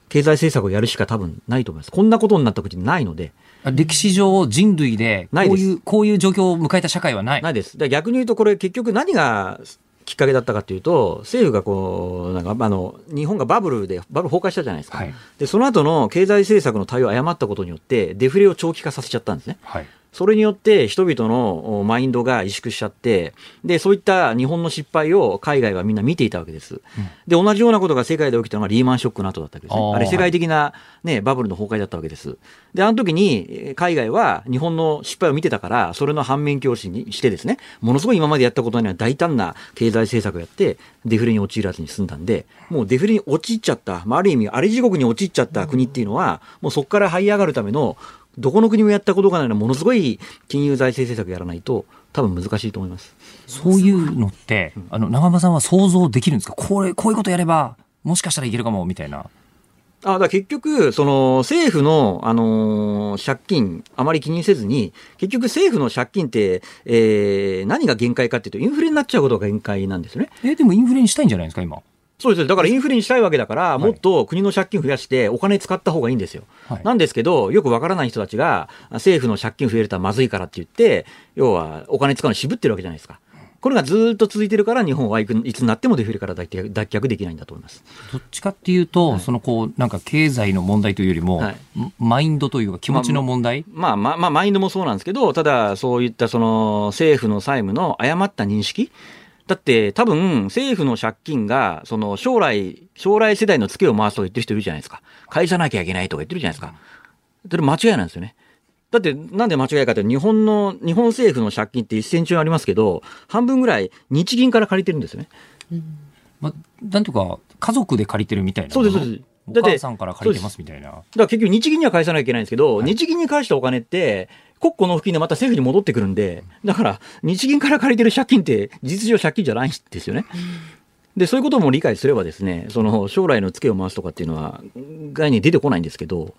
経済政策をやるしか多分ないと思います。こんなことになった時ないので。歴史上人類でこういう、こういう状況を迎えた社会はない。ないです。逆に言うとこれ結局何がきっかけだったかというと、政府がこう、なんか、あの、日本がバブルで、バブル崩壊したじゃないですか。はい、で、その後の経済政策の対応を誤ったことによって、デフレを長期化させちゃったんですね。はいそれによって人々のマインドが萎縮しちゃって、で、そういった日本の失敗を海外はみんな見ていたわけです。うん、で、同じようなことが世界で起きたのがリーマンショックの後だったわけですね。あれ世界的なね、バブルの崩壊だったわけです。で、あの時に海外は日本の失敗を見てたから、それの反面教師にしてですね、ものすごい今までやったことには大胆な経済政策をやって、デフレに陥らずに済んだんで、もうデフレに陥っちゃった、まあ、ある意味、あれ地獄に陥っちゃった国っていうのは、もうそこから這い上がるためのどこの国もやったことがないのものすごい金融財政政策やらないと、多分難しいと思います。そういうのって、あの、長間さんは想像できるんですか？これ、こういうことやれば、もしかしたらいけるかも、みたいな。あだ結局、その政府の、あのー、借金、あまり気にせずに、結局政府の借金って、えー、何が限界かっていうと、インフレになっちゃうことが限界なんですよね。えでもインフレにしたいんじゃないですか、今？そうです。だからインフレにしたいわけだから、もっと国の借金増やしてお金使った方がいいんですよ。はい、なんですけど、よくわからない人たちが、政府の借金増えるとまずいからって言って、要はお金使うの渋ってるわけじゃないですか。これがずっと続いてるから、日本はいつになってもデフレから脱却できないんだと思いますどっちかっていうと、はい、そのこうなんか経済の問題というよりも、はい、マインドというか、気持ちの問題、まあ、まあ、まあ、マインドもそうなんですけど、ただ、そういったその政府の債務の誤った認識、だって多分政府の借金がその将来、将来世代のツケを回すとか言ってる人いるじゃないですか。返さなきゃいけないとか言ってるじゃないですか。それ間違いなんですよね。だってなんで間違いかって日本の、日本政府の借金って1000兆円ありますけど、半分ぐらい日銀から借りてるんですよね。うん、ま、なんとか家族で借りてるみたいな。そうです、そうです。お母さんから借りてますみたいな。だから結局日銀には返さなきゃいけないんですけど、はい、日銀に返したお金って、国庫の付近でまた政府に戻ってくるんで、だから日銀から借りてる借金って事実上借金じゃないんですよね。で、そういうことも理解すればですね、その将来のツケを回すとかっていうのは概念出てこないんですけど、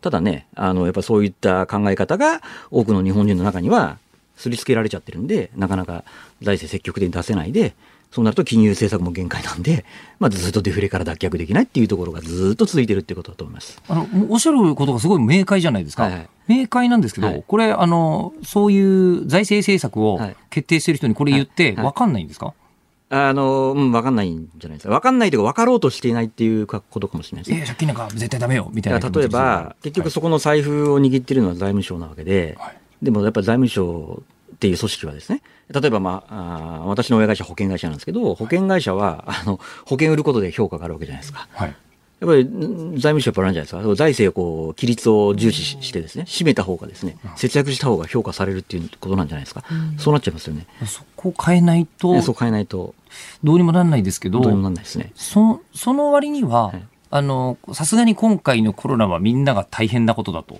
ただね、あの、やっぱそういった考え方が多くの日本人の中にはすりつけられちゃってるんで、なかなか財政積極的に出せないで、そうなると金融政策も限界なんで、まあ、ずっとデフレから脱却できないっていうところがずっと続いてるっていうことだと思います。あのおっしゃることがすごい明快じゃないですか、はいはい、明快なんですけど、はい、これあの、そういう財政政策を決定している人にこれ言って、分かんないんですか、あの、うん、分かんないんじゃないですか。分かんないというか、分かろうとしていないっていうことかもしれないです、ね。借金なんか絶対ダメよ、みたいな。例えば、結局そこの財布を握ってるのは財務省なわけで、はい、でもやっぱり財務省っていう組織はですね、例えば、まあ、あ私の親会社保険会社なんですけど、保険会社はあの保険売ることで評価があるわけじゃないですか。はい、やっぱり財務省やっぱあるんじゃないですか、財政をこう規律を重視してですね、締めた方がですね、節約した方が評価されるっていうことなんじゃないですか、うん、そうなっちゃいますよね。そこ変えないと、そう変えないと、どうにもならないですけど、どうにもならないですね。そその割には、はい。あの、さすがに今回のコロナはみんなが大変なことだと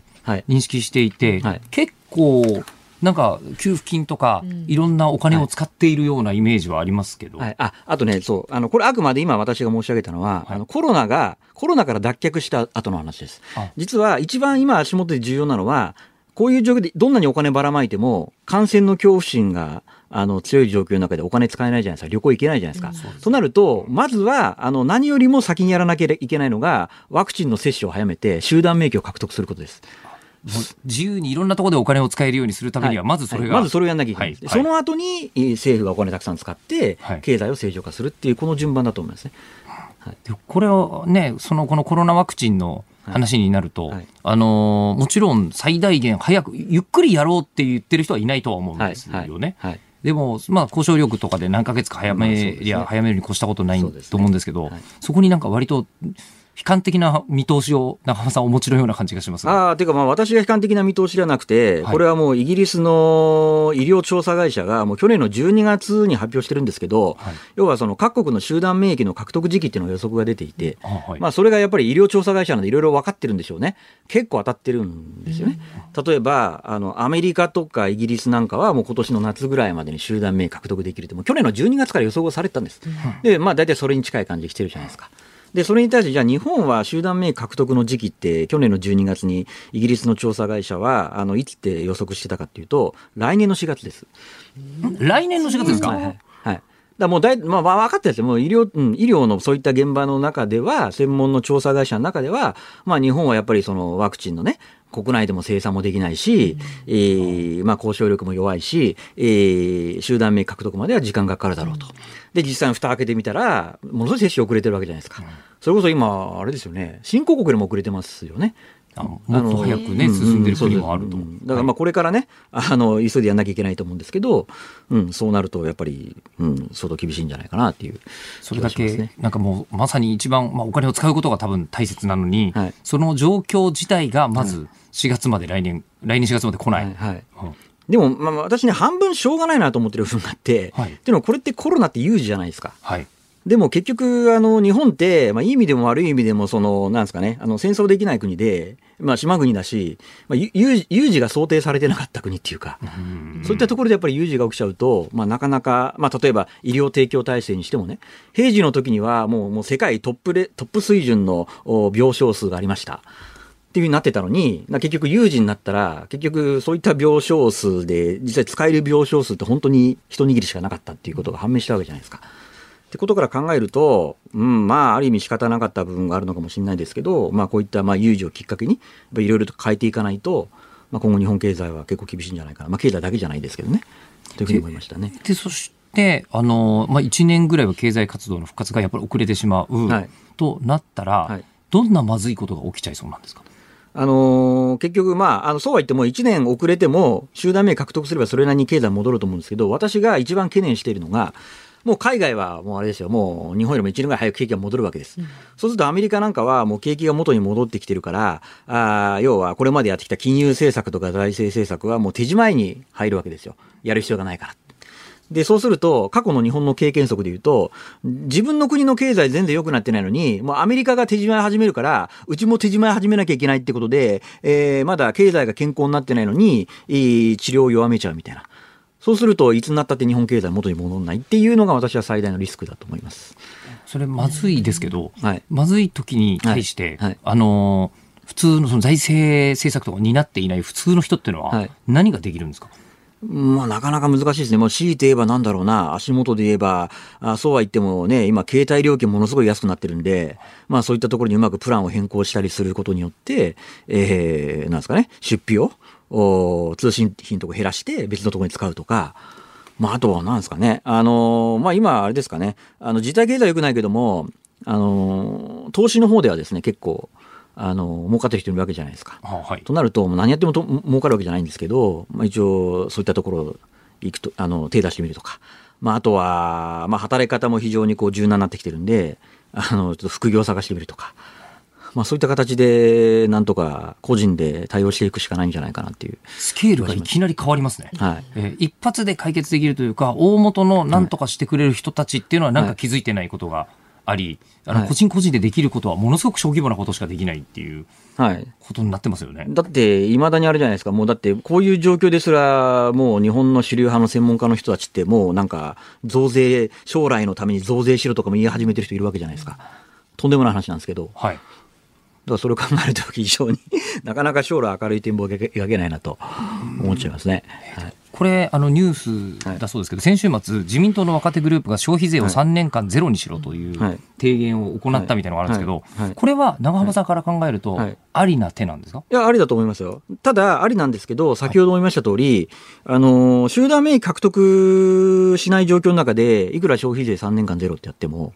認識していて、はいはい、結構なんか給付金とか、いろんなお金を使っているようなイメージはありますけど。はい、ああとね、そう、あのこれ、あくまで今、私が申し上げたのは、はい、あのコロナが、コロナから脱却した後の話です。実は、一番今、足元で重要なのは、こういう状況でどんなにお金ばらまいても、感染の恐怖心があの強い状況の中でお金使えないじゃないですか、旅行行けないじゃないですか。うん、となると、まずはあの何よりも先にやらなきゃいけないのが、ワクチンの接種を早めて、集団免疫を獲得することです。自由にいろんなところでお金を使えるようにするためには、まずそれが、はい、まずそれをやらなきゃいけない、はい、その後に政府がお金たくさん使って、経済を正常化するっていう、この順番だと思いますね。はい、これをね、そのこのコロナワクチンの話になると、あのもちろん最大限早く、ゆっくりやろうって言ってる人はいないとは思うんですよね。でも、まあ、交渉力とかで何ヶ月か早めりゃ、早めるに越したことないと思うんですけど、そこになんか割と悲観的な見通しを中浜さんお持ちのような感じがします、ああ、ていうかまあ私が悲観的な見通しじゃなくて、はい、これはもうイギリスの医療調査会社がもう去年の12月に発表してるんですけど、はい、要はその各国の集団免疫の獲得時期っていうの予測が出ていて、はい、まあそれがやっぱり医療調査会社なのでいろいろ分かってるんでしょうね。結構当たってるんですよね。例えば、あの、アメリカとかイギリスなんかはもう今年の夏ぐらいまでに集団免疫獲得できるって、もう去年の12月から予想がされてたんです。で、まあ大体それに近い感じで来てるじゃないですか。で、それに対して、じゃあ日本は集団免疫獲得の時期って、去年の12月にイギリスの調査会社は、あの、いつって予測してたかっていうと、来年の4月です。来年の4月ですか、はいはい。はい。だもうだい、まあ、まあ分かってるんですよ。もう医療、うん、医療のそういった現場の中では、専門の調査会社の中では、まあ日本はやっぱりそのワクチンのね、国内でも生産もできないし、えーまあ交渉力も弱いし、えー集団免疫獲得までは時間がかかるだろうと。で、実際に蓋開けてみたら、ものすごい接種遅れてるわけじゃないですか。それこそ今、あれですよね、新興国でも遅れてますよね。あもっと早くね、進んでる国もあると。うんうんだからまあこれからね、あの、急いでやんなきゃいけないと思うんですけど、うん、そうなるとやっぱり、うん、相当厳しいんじゃないかなっていうそれだけなんかもう、まさに一番、まあ、お金を使うことが多分大切なのに、はいその状況自体がまず4月まで来年、来年4月まで来ない。はいはいうんでも、まあ、私ね、半分しょうがないなと思ってる部分があって、はいっていうのはこれってコロナって有事じゃないですか。はい。でも結局、あの、日本って、まあ、いい意味でも悪い意味でも、その、なんですかね、あの、戦争できない国で、まあ、島国だし、まあ、ゆ有事有事が想定されてなかった国っていうか、そういったところでやっぱり有事が起きちゃうと、まあ、なかなか、まあ、例えば医療提供体制にしてもね、平時の時にはもう、もう世界トップレ、トップ水準のお病床数がありました。っていうになってたのに、な結局有事になったら、結局そういった病床数で、実際使える病床数って本当に一握りしかなかったっていうことが判明したわけじゃないですか。ってことから考えると、うん、まあ、ある意味仕方なかった部分があるのかもしれないですけど、まあ、こういったまあ有事をきっかけに、いろいろと変えていかないと、まあ、今後日本経済は結構厳しいんじゃないかな。まあ、経済だけじゃないですけどね。というふうに思いましたね。で、そして、あの、まあ、1年ぐらいは経済活動の復活がやっぱり遅れてしまう、はいとなったら、はいどんなまずいことが起きちゃいそうなんですか？あのー結局、まあ、あのそうは言っても1年遅れても集団名獲得すればそれなりに経済戻ると思うんですけど私が一番懸念しているのがもう海外はもうあれですよもう日本よりも1年ぐらい早く景気が戻るわけです、そうするとアメリカなんかはもう景気が元に戻ってきてるからあー要はこれまでやってきた金融政策とか財政政策はもう手仕まいに入るわけですよ。やる必要がないからで、そうすると、過去の日本の経験則で言うと、自分の国の経済全然良くなってないのに、もうアメリカが手締まい始めるから、うちも手締まい始めなきゃいけないってことで、えーまだ経済が健康になってないのに、えー治療を弱めちゃうみたいな。そうするといつになったって日本経済元に戻らないっていうのが私は最大のリスクだと思います。それまずいですけど、はい。まずい時に対して、はい。はい。あの普通のその財政政策とかを担っていない普通の人っていうのははい。何ができるんですか、まあ、なかなか難しいですね。もう強いて言えばなんだろうな、足元で言えば、あそうは言ってもね、今、携帯料金ものすごい安くなってるんで、まあそういったところにうまくプランを変更したりすることによって、えー、なんですかね、出費を、お通信費のとこ減らして別のところに使うとか、まああとはなんですかね、あのーまあ今、あれですかね、あの、自体経済良くないけども、あのー投資の方ではですね、結構、あのー儲かってる人いるわけじゃないですか。あはいとなると、何やってもと儲かるわけじゃないんですけど、まあ、一応、そういったところ行くと、あの、手出してみるとか。まあ、あとは、まあ、働き方も非常にこう柔軟になってきてるんで、あの、ちょっと副業を探してみるとか。まあ、そういった形で、なんとか個人で対応していくしかないんじゃないかなっていう。スケールがいきなり変わりますね。はい。えー一発で解決できるというか、大元の何とかしてくれる人たちっていうのはなんはいか気づいてないことがあり、あのはい個人個人でできることはものすごく小規模なことしかできないっていうはい。ことになってますよね。だって、いまだにあれじゃないですか。もうだって、こういう状況ですら、もう日本の主流派の専門家の人たちって、もうなんか、増税、将来のために増税しろとかも言い始めてる人いるわけじゃないですか。とんでもない話なんですけど。だかはい。らそれを考えると非常に なかなか将来明るい展望を描け描けないなと思っちゃいますね。はい。これ、あのニュースだそうですけど、先週末、自民党の若手グループが消費税を3年間ゼロにしろというはい。提言を行ったみたいなのがあるんですけどはい。はい、これは長浜さんから考えるとはい、ありな手なんですか？いや、ありだと思いますよ。ただ、ありなんですけど、先ほども言いました通り、あの、集団免疫獲得しない状況の中で、いくら消費税3年間ゼロってやっても、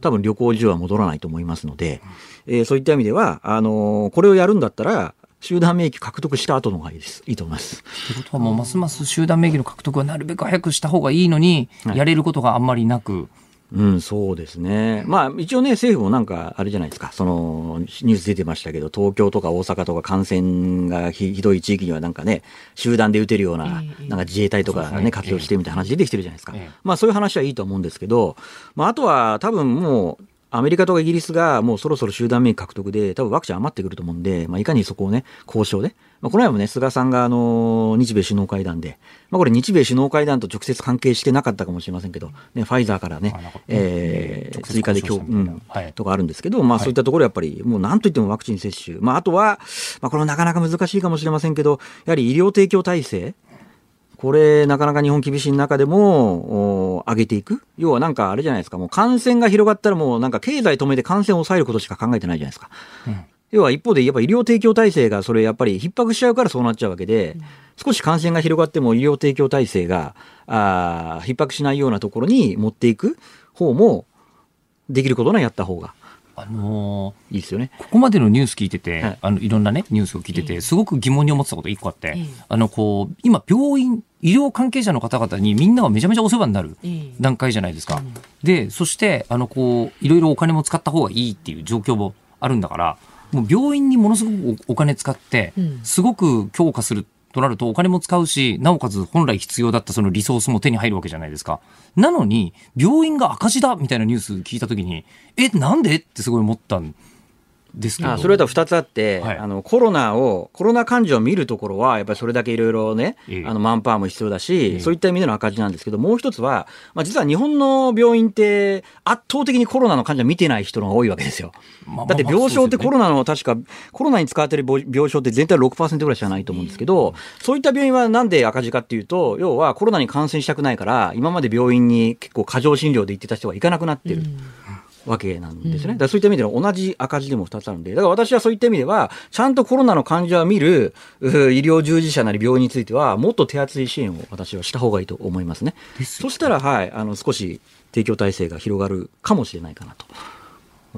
多分旅行需要は戻らないと思いますので、えーそういった意味では、あの、これをやるんだったら、集団免疫獲得した後の方がいいです。いいと思います。ということはもうますます集団免疫の獲得はなるべく早くした方がいいのに、はいやれることがあんまりなく、うん、そうですね。まあ、一応ね、政府もなんか、あれじゃないですか、その、ニュース出てましたけど、東京とか大阪とか感染がひひどい地域にはなんかね、集団で打てるような、ええなんか自衛隊とかね、活用してみたいな話出てきてるじゃないですか。ええまあ、そういう話はいいと思うんですけど、まあ、あとは多分もう、アメリカとかイギリスがもうそろそろ集団免疫獲得で、多分ワクチン余ってくると思うんで、まあ、いかにそこをね、交渉で、まあ、この前もね、菅さんがあの日米首脳会談で、まあ、これ日米首脳会談と直接関係してなかったかもしれませんけど、ね、ファイザーからね、えー、追加で今日、うん、とかあるんですけど、まあそういったところやっぱり、もう何といってもワクチン接種、まああとは、まあこれなかなか難しいかもしれませんけど、やはり医療提供体制、これ、なかなか日本厳しい中でも、上げていく？要はなんかあれじゃないですか、もう感染が広がったらもうなんか経済止めて感染を抑えることしか考えてないじゃないですか。うん要は一方で、やっぱ医療提供体制がそれやっぱり逼迫しちゃうからそうなっちゃうわけで、少し感染が広がっても医療提供体制が、あ逼迫しないようなところに持っていく方も、できることならやった方が。あのー、いいですよね。ここまでのニュース聞いてて、はい、あの、いろんなね、ニュースを聞いてて、すごく疑問に思ってたこと一個あって、あの、こう、今、病院、医療関係者の方々にみんながめちゃめちゃお世話になる段階じゃないですか。で、そして、あの、こう、いろいろお金も使った方がいいっていう状況もあるんだから、もう病院にものすごくお金使って、すごく強化するとなるとお金も使うし、なおかつ本来必要だったそのリソースも手に入るわけじゃないですか。なのに、病院が赤字だみたいなニュース聞いたときに、え、なんで？ってすごい思ったんですけど。あそれと2つあって、はい、あのコロナをコロナ患者を見るところはやっぱりそれだけいろいろね、えあのマンパワーも必要だし、え、そういった意味での赤字なんですけどもう一つは、まあ、実は日本の病院って圧倒的にコロナの患者見てない人が多いわけですよ。だって病床ってコロナの確かコロナに使われてる病床って全体6%ぐらいしかないと思うんですけど、そういった病院はなんで赤字かっていうと要はコロナに感染したくないから今まで病院に結構過剰診療で行ってた人が行かなくなってる。うんわけなんですね。だからそういった意味での同じ赤字でも2つあるんで、だから私はそういった意味では、ちゃんとコロナの患者を見る医療従事者なり病院については、もっと手厚い支援を私はした方がいいと思いますね。そしたら、はい、あの少し提供体制が広がるかもしれないかなと。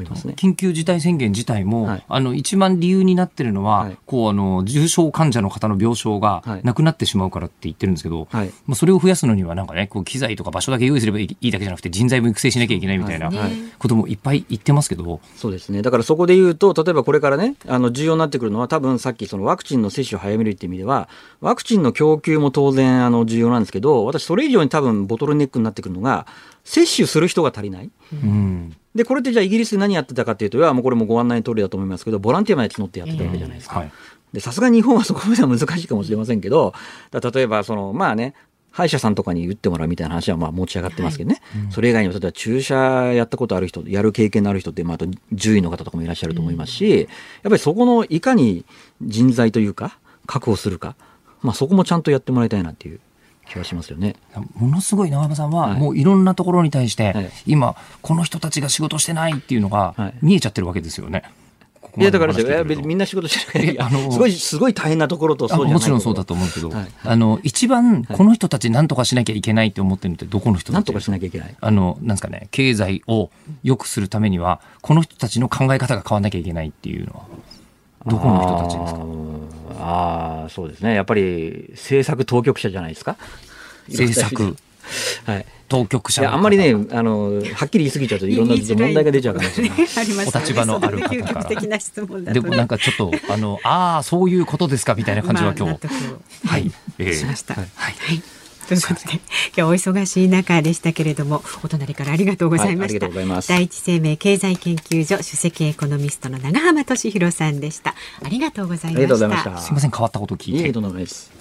ね、緊急事態宣言自体も、はい、あの一番理由になってるのは、はい、こうあの重症患者の方の病床がなくなってしまうからって言ってるんですけど、はい、まあ、それを増やすのにはなんかねこう機材とか場所だけ用意すればいいだけじゃなくて人材も育成しなきゃいけないみたいなこともいっぱい言ってますけど、そうですね。だからそこで言うと例えばこれからねあの重要になってくるのは多分さっきそのワクチンの接種を早めるっていう意味ではワクチンの供給も当然あの重要なんですけど私それ以上に多分ボトルネックになってくるのが接種する人が足りない。うんで、これってじゃあイギリスで何やってたかっていうと、いや、もうこれもご案内の通りだと思いますけど、ボランティアまで募ってやってたわけじゃないですか。で、さすがに日本はそこまでは難しいかもしれませんけど、例えば、その、まあね、歯医者さんとかに打ってもらうみたいな話はまあ持ち上がってますけどね、はいうん、それ以外にも例えば注射やったことある人やる経験のある人って、まあ、あと獣医の方とかもいらっしゃると思いますし、うん、やっぱりそこのいかに人材というか確保するか、まあ、そこもちゃんとやってもらいたいなっていう気がしますよね。ものすごい長山さんは、もういろんなところに対して、はい、今、この人たちが仕事してないっていうのが見えちゃってるわけですよね。いやだからみんな仕事してない。あのすごいすごい大変なところともちろんそうだと思うけど、はい、あの一番この人たち何とかしなきゃいけないって思ってるのってどこの人たち？とかしなきゃいけない？あのなんですかね経済を良くするためにはこの人たちの考え方が変わらなきゃいけないっていうのはどこの人たちですか？ああそうですね。やっぱり政策当局者じゃないですか？政策、はい、当局者。あんまりねあのはっきり言い過ぎちゃうといろんな問題が出ちゃうかもしれないお立場のある方から。でもなんかちょっとあのああそういうことですか？みたいな感じは今日、はい、えー、しました。はい、はいということで今日お忙しい中でしたけれどもお隣からありがとうございました、はい、第一生命経済研究所首席エコノミストの長浜俊弘さんでした。ありがとうございました。すみません変わったこと聞いて。いい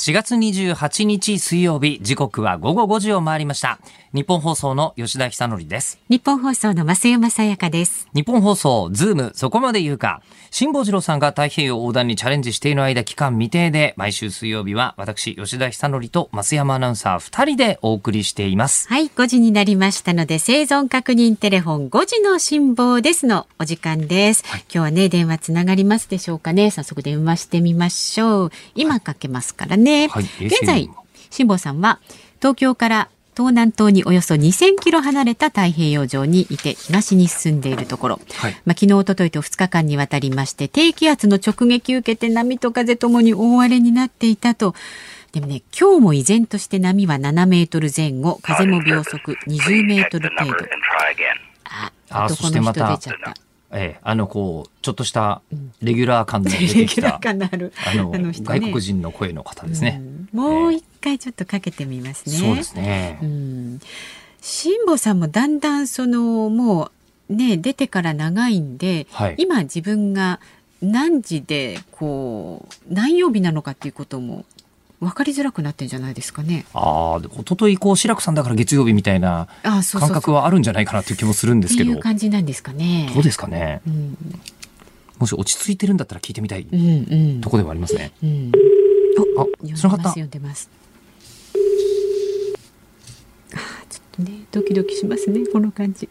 4月28日水曜日時刻は午後5時を回りました。日本放送の吉田久典です。日本放送の増山さやかです。日本放送ズームそこまで言うか。辛坊治郎さんが太平洋横断にチャレンジしている間期間未定で毎週水曜日は私吉田久典と増山アナウンサー2人でお送りしています。はい5時になりましたので生存確認テレフォン5時の辛坊ですのお時間です、はい、今日はね電話つながりますでしょうかね。早速電話してみましょう。今かけますからねね。はい、現在、辛坊さんは東京から東南東におよそ2000キロ離れた太平洋上にいて東に進んでいるところ、はい、まあ、昨日おとといと2日間にわたりまして低気圧の直撃受けて波と風ともに大荒れになっていたと。でもね今日も依然として波は7メートル前後。風も秒速20メートル程度。あ男の人出ちゃった。ええ、あのこうちょっとしたレギュラー感の出てきた、あの、ね、外国人の声の方ですね、うん、もう一回ちょっとかけてみますね、そうですね、うん、辛坊さんもだんだんそのもうね出てから長いんで、はい。今自分が何時でこう何曜日なのかっていうことも分かりづらくなってんじゃないですかね。ああ、で一昨日こう、志らくさんだから月曜日みたいな感覚はあるんじゃないかなっていう気もするんですけど。っていう感じなんですかね。どうですかね。うんもし落ち着いてるんだったら聞いてみたいうんうんとこではありますね。うん。あ、読んでつながったます。読んでます。あーちょっとねドキドキしますねこの感じ。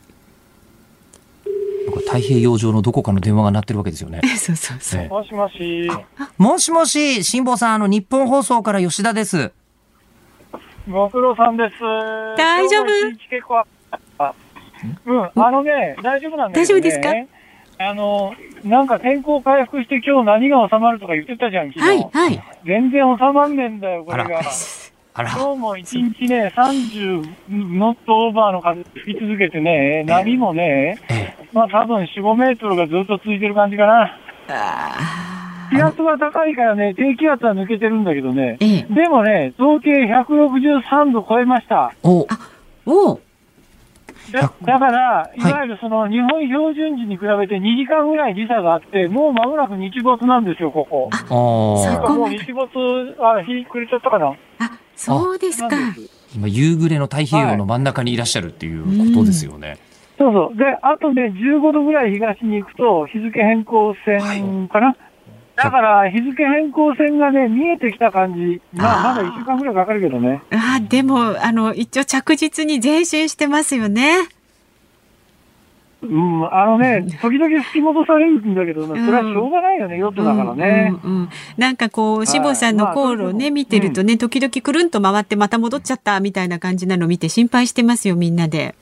なんか太平洋上のどこかの電話が鳴ってるわけですよね。そうそうそう。ねもしもし、もしもし、辛坊さん、あの、日本放送から吉田です。ご苦労さんです。大丈夫？結構あうん、あのね、大丈夫なんだけど、ね。大丈夫ですか？あの、なんか天候回復して今日何が収まるとか言ってたじゃん、昨日。はいはい。全然収まんねえんだよ、これあが。あら、今日も一日ね、30ノットオーバーの風吹き続けてね、波もね、ええ、まあ多分4、5メートルがずっと続いてる感じかな。あ気圧が高いからね、低気圧は抜けてるんだけどね。ーええ。でもね、統計163度超えました。お、おうだだから、いいわゆるその日本標準時に比べて2時間ぐらい時差があって、もう間もなく日没なんですよ、ここ。あそーなんかもう日没、あ、日暮れちゃったかな。あそうですか。今、夕暮れの太平洋の真ん中にいらっしゃるっていうことですよね。そうそう。で、あとね、15度ぐらい東に行くと、日付変更線かな。だから、日付変更線がね、見えてきた感じ。まあ、まだ1週間ぐらいかかるけどね。あでもあの一応着実に前進してますよね。うん、あのね、時々吹き戻されるんだけど、それはしょうがないよね、ヨットだからね。うんうんうんなんかこう志保さんの航路をね、まあ見てるとね、時々くるんと回ってまた戻っちゃったみたいな感じなのを見て心配してますよみんなで。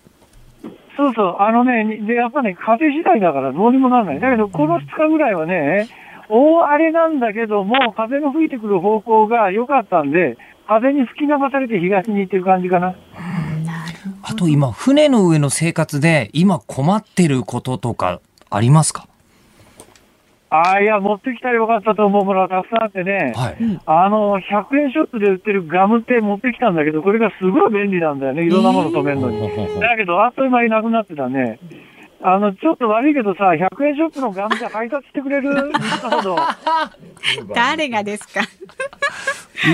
そうそう、あのね、で、やっぱね、風次第だからどうにもならない。だけど、この2日ぐらいはね、大荒れなんだけども、風の吹いてくる方向が良かったんで、風に吹き流されて東に行ってる感じかな。あと今、船の上の生活で今困ってることとかありますか？ああ、いや、持ってきたらよかったと思うものがたくさんあってね、はい。うんあの、100円ショップで売ってるガムって持ってきたんだけど、これがすごい便利なんだよね、いろんなもの止めるのに。ほうほうほうだけど、あっという間になくなってたね。あの、ちょっと悪いけどさ、100円ショップのガムで配達してくれる？人ほど。誰がですか？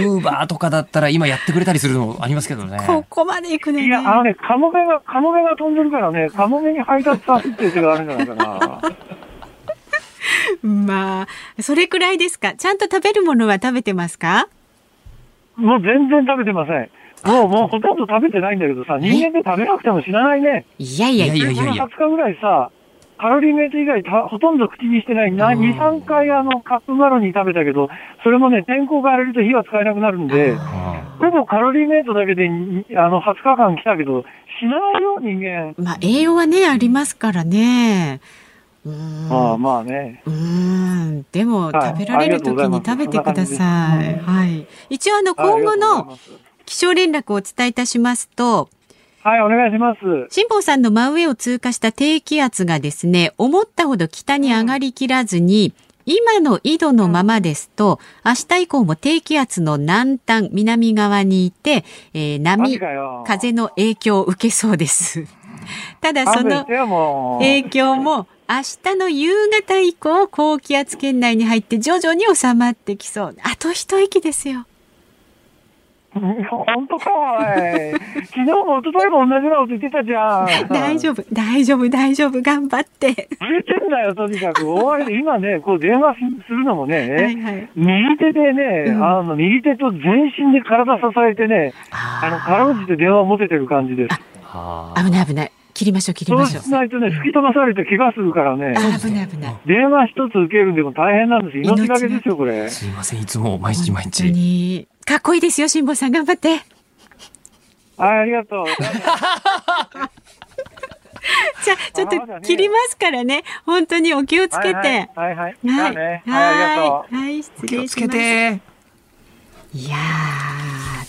ウーバーとかだったら今やってくれたりするのありますけどね。ここまで行くのね。いや、あのね、カモメが、カモメが飛んでるからね、カモメに配達させっていう手があるんじゃないかな。まあそれくらいですか？ちゃんと食べるものは食べてますか？もう全然食べてません。もう、もうほとんど食べてないんだけどさ、人間で食べなくても知らないね。いやいやいやいやいやいやこの20日ぐらいさ、カロリーメイト以外たほとんど口にしてない。なうん2、3回あの、カップマロニー食べたけど、それもね、天候が荒れると火は使えなくなるんで、あほぼカロリーメイトだけで、にあの、20日間来たけど、死なないよ、人間。まあ栄養はねありますからね。うーんまあまあね。うーんでもはい食べられる時に食べてください。はい。一応あのはい今後の気象連絡をお伝えいたしますと、はい、お願いします。辛坊さんの真上を通過した低気圧がですね、思ったほど北に上がりきらずに、今の緯度のままですと、明日以降も低気圧の南端、南側にいて、えーマ波。風の影響を受けそうです。ただその。影響も明日の夕方以降、高気圧圏内に入って徐々に収まってきそう。あと一息ですよ。本当か、おい。昨日も一昨日も同じようなこと言ってたじゃん。大丈夫、大丈夫、大丈夫、頑張って。売れてんだよ、とにかく。大荒れ今ね、こう電話するのもね、はいはい。右手でね、うんあの、右手と全身で体支えてね、あの、かろうじて電話を持ててる感じです。危ない危ない。切りましょう、切りそうましょうし。ないとね、吹き飛ばされて怪我するからね、あ危ない危ない。電話一つ受けるんでも大変なんです。命がけですよ、これ。すいません、いつも毎日毎本当日。に。かっこいいですよ、辛坊さん、頑張って。はい、ありがとう。じゃあ、ちょっと切りますからね。本当にお気をつけて。はいはい。はいはい。じゃはい。あね。はい、ありがとう。はい、はい、失気をつけ礼します。て。いやー、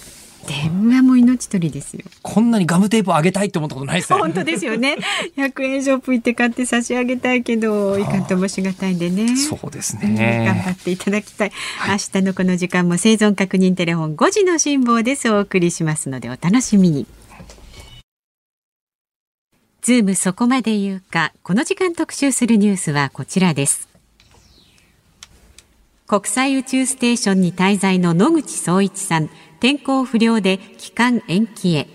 電話も命取りですよ。こんなにガムテープあげたいって思ったことないですね。本当ですよね。100円ショップ行って買って差し上げたいけど、いかんともしがたいんでね。そうですうん頑張ね。っていただきたい。明日のこの時間も生存確認テレフォン5時の辛坊ですお送りしますのでお楽しみに。ズームそこまで言うか、この時間特集するニュースはこちらです。国際宇宙ステーションに滞在の野口聡一さん、天候不良で帰還延期へ。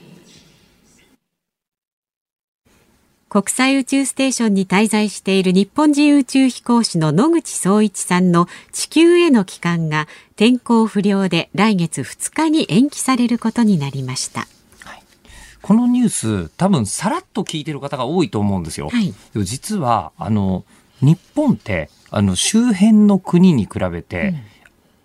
国際宇宙ステーションに滞在している日本人宇宙飛行士の野口聡一さんの地球への帰還が天候不良で来月2日に延期されることになりました。このニュース、多分さらっと聞いてる方が多いと思うんですよ。はい、でも実は、あの、日本って、あの、周辺の国に比べて、うん、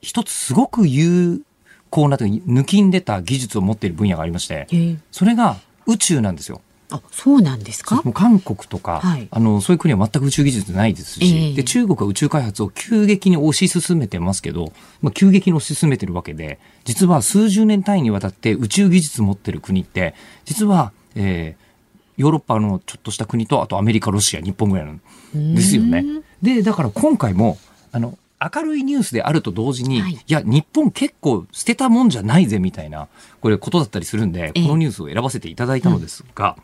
一つすごく有効な、抜きん出た技術を持っている分野がありまして、それが宇宙なんですよ。あそうなんですか？韓国とか、はい、あのそういう国は全く宇宙技術ないですし、えー、で中国は宇宙開発を急激に推し進めてますけど、まあ、急激に推し進めてるわけで実は数十年単位にわたって宇宙技術持ってる国って実は、えー、ヨーロッパのちょっとした国とあとアメリカロシア日本ぐらいなんですよね。でだから今回もあの明るいニュースであると同時に、はい、いや、日本結構捨てたもんじゃないぜみたいな、これことだったりするんで、このニュースを選ばせていただいたのですが、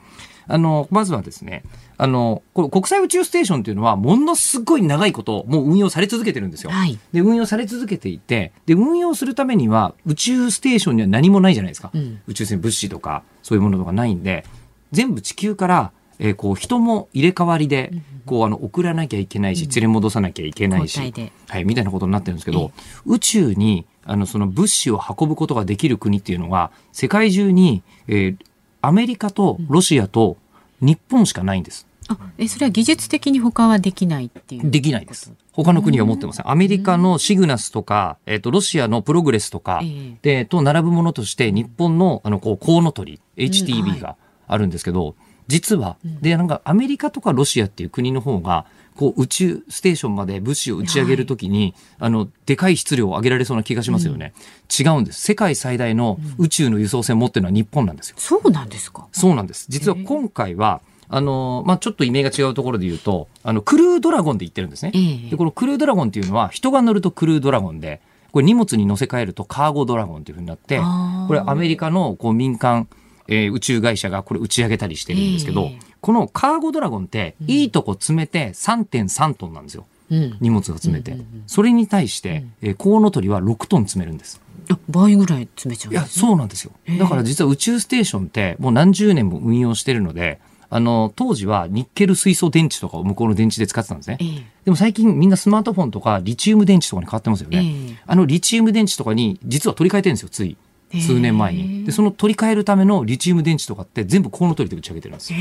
うん、あの、まずはですね、あの、これ国際宇宙ステーションっていうのは、ものすごい長いこと、もう運用され続けてるんですよ。はい、で、運用され続けていて、で、運用するためには、宇宙ステーションには何もないじゃないですか。うん、宇宙船物資とか、そういうものとかないんで、全部地球からえー、こう人も入れ替わりで、こうあの送らなきゃいけないし、連れ戻さなきゃいけないし、はい、みたいなことになってるんですけど、宇宙にあのその物資を運ぶことができる国っていうのが、世界中に、えー、アメリカとロシアと日本しかないんです。あえそれは技術的に他はできないっていうできないです。他の国は持ってません。アメリカのシグナスとか、えっ、ー、と、ロシアのプログレスとか、えー、で、と並ぶものとして、日本の、あの、こう、コウノトリ、HTB があるんですけど、うんはい実は、で、なんかアメリカとかロシアっていう国の方が、こう宇宙ステーションまで物資を打ち上げるときに、はい、あの、でかい質量を上げられそうな気がしますよね、うん、違うんです。世界最大の宇宙の輸送船持ってるのは日本なんですよ。そうなんですか？そうなんです。実は今回は、あの、まあ、ちょっと意味が違うところで言うと、あの、クルードラゴンで言ってるんですね。で、このクルードラゴンっていうのは、人が乗るとクルードラゴンで、これ荷物に乗せ替えるとカーゴドラゴンっていうふうになって、これアメリカのこう民間、えー、宇宙会社がこれ打ち上げたりしてるんですけど、えー、このカーゴドラゴンっていいとこ詰めて3.3トンなんですよ。うん、荷物が詰めて、うんうんうん、それに対して、えー、コウノトリは6トン詰めるんです。倍ぐらい詰めちゃう、ね、いや、そうなんですよ。だから実は宇宙ステーションってもう何十年も運用してるので、あの、当時はニッケル水素電池とかを向こうの電池で使ってたんですね。えー、でも最近みんなスマートフォンとかリチウム電池とかに変わってますよね。えー、あのリチウム電池とかに実は取り替えてるんですよ、つい。数年前に。で、その取り替えるためのリチウム電池とかって全部コウノトリで打ち上げてるんですよ。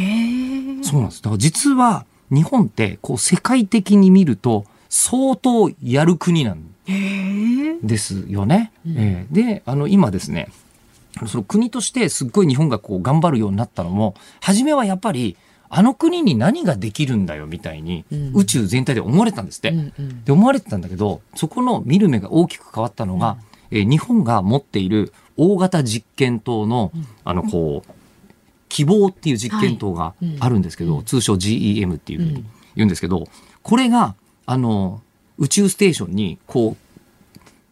そうなんです。だから実は日本ってこう世界的に見ると相当やる国なんですよね。えー、で、あの今ですね、その国としてすっごい日本がこう頑張るようになったのも、初めはやっぱりあの国に何ができるんだよみたいに、宇宙全体で思われてたんですって、うんうん。で思われてたんだけど、そこの見る目が大きく変わったのが、うん、えー、日本が持っている大型実験棟の、あの、こう、希望っていう実験棟があるんですけど、はい、通称 GEM っていうふうに言うんですけど、これが、あの、宇宙ステーションに、こう、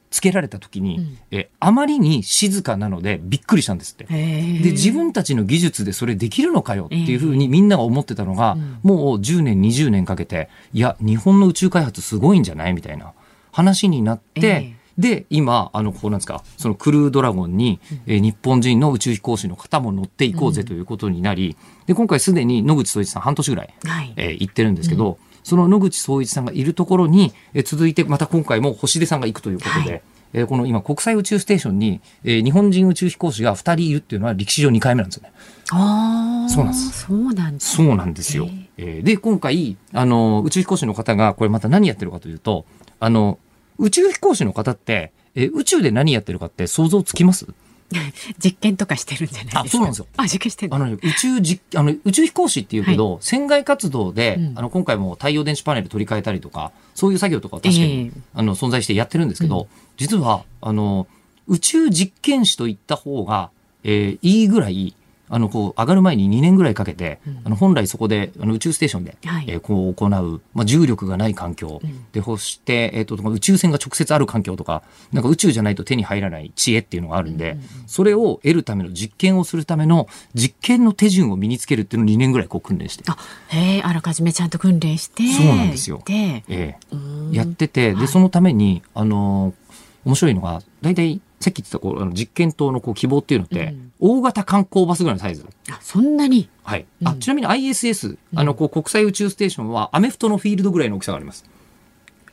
つけられた時に、うん、えあまりに静かなのでびっくりしたんですって。で自分たちの技術でそれできるのかよっていうふうにみんなが思ってたのが、もう10年20年かけていや日本の宇宙開発すごいんじゃないみたいな話になって、で、今、あの、こうなんですか、そのクルードラゴンに、えー、日本人の宇宙飛行士の方も乗っていこうぜということになり、で、今回すでに野口聡一さん半年ぐらい、はい、えー、行ってるんですけど、うん、その野口聡一さんがいるところに、えー、続いてまた今回も星出さんが行くということで、はいえー、この今国際宇宙ステーションに、えー、日本人宇宙飛行士が2人いるっていうのは歴史上2回目なんですよね。ああ。そうなんです。そうなんです、そうなんですよ。えー、で、今回、あの、宇宙飛行士の方がこれまた何やってるかというと、あの、宇宙飛行士の方って、え宇宙で何やってるかって想像つきます？実験とかしてるんじゃないですか？あ、そうなんですよ。あ、実験してるあの、ね、宇宙実、あの、宇宙飛行士っていうけど、はい、船外活動で、うん、あの、今回も太陽電子パネル取り替えたりとか、そういう作業とかは確かに、えー、あの、存在してやってるんですけど、うん、実は、あの、宇宙実験士といった方が、えー、いいぐらい、あのこう上がる前に2年ぐらいかけて、あの本来そこであの宇宙ステーションで、はい。えーこう行う、まあ、重力がない環境、でそして、えー、と宇宙船が直接ある環境とかなんか宇宙じゃないと手に入らない知恵っていうのがあるんで、それを得るための実験をするための実験の手順を身につけるっていうのを2年ぐらいこう訓練して。あへえあらかじめちゃんと訓練してそうなんですよ。でええ。うん。やってて、で、はい。そのために、あのー面白いのが、大体、さっき言ってたこうあの実験棟のこう希望っていうのって、うん大型観光バスぐらいのサイズ。あそんなに？はい。うんあ、ちなみに ISS、あの、こう、国際宇宙ステーションは、アメフトのフィールドぐらいの大きさがあります。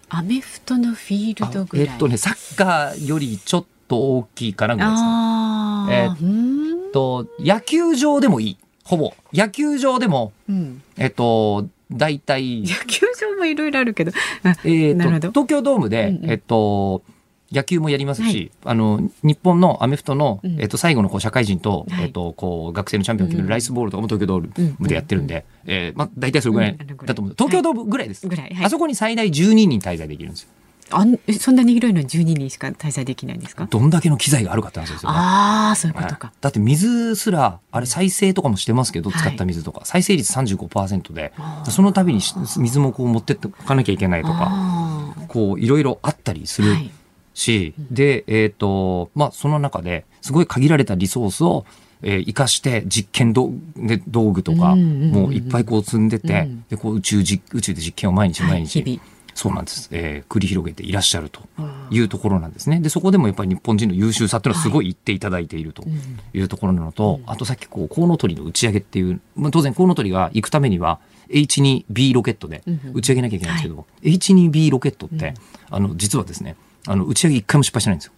アメフトのフィールドぐらいえっとね、サッカーよりちょっと大きいかなぐらいですね。あえーーうーんと、野球場でもいい。ほぼ。野球場でも、うんえっと、大体、野球場もいろいろあるけどあえーなるほどと、東京ドームで、うんうんえっと、野球もやりますし、はい。あの、日本のアメフトの、うん。えっと、最後のこう社会人と、はい。えっと、こう、学生のチャンピオンを決めうん。るライスボールとかも東京ドームでやってるんで、えーまあ、大体それぐらいうん。だと思う。東京ドームぐらいです。ぐらい。はい。あそこに最大12人滞在できるんですよ。あんえそんなに広いのに12人しか滞在できないんですか？どんだけの機材があるかって話ですよ。ね。ああそういうことか、はい。だって水すら、あれ再生とかもしてますけど、はい。使った水とか、再生率35%で。その度にし水もこう持ってっておかなきゃいけないとか、こう、いろいろあったりするはいし、で、えっ、と、まあ、その中で、すごい限られたリソースを、えー活かして実験道で道具とか、うんうんうんうんもういっぱいこう積んでて、うん。で、こう宇宙じ、宇宙で実験を毎日毎日、はい日そうなんです、えー繰り広げていらっしゃると々いうところなんですね。で、そこでもやっぱり日本人の優秀さっていうのはすごい言っていただいているとうん。いうところなのと、あとさっきこう、コウノトリの打ち上げっていう、まあ、当然コウノトリが行くためには H2B ロケットでうんうん。打ち上げなきゃいけないんですけど、H2B ロケットって、あの、実はですね、あの、打ち上げ一回も失敗してないんですよ。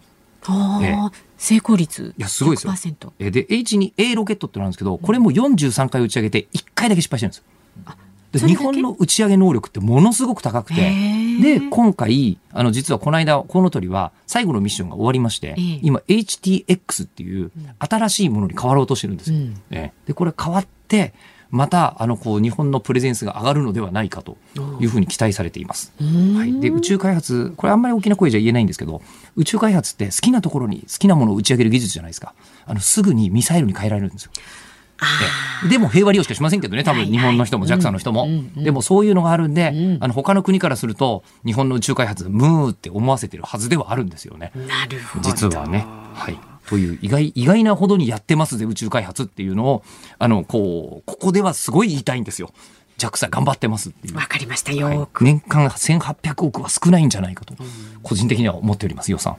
あ成功率いやすごいですよ。100%えーで、H2A ロケットってのあるんですけど、これも43回打ち上げて1回だけ失敗してるんですよ。日本の打ち上げ能力ってものすごく高くて、へで、ー今回、あの、実はこの間、コウノトリは最後のミッションが終わりまして、ええ。今 HTX っていう新しいものに変わろうとしてるんですよ。うん。ええ。で、これ変わって、また、あの、こう、日本のプレゼンスが上がるのではないかというふうに期待されています。はい、で宇宙開発これあんまり大きな声じゃ言えないんですけど宇宙開発って好きなところに好きなものを打ち上げる技術じゃないですか。あのすぐにミサイルに変えられるんですよ。ええ。でも平和利用しかしませんけどね多分日本の人も JAXA の人も、でもそういうのがあるんで、うん。あの他の国からすると日本の宇宙開発ムーって思わせてるはずではあるんですよね。なるほど。実はね。はいという意外意外なほどにやってますぜ宇宙開発っていうのをあのこうここではすごい言いたいんですよ。JAXA 頑張ってますっていう。わかりましたはい年間1800億は少ないんじゃないかと、個人的には思っております、予算。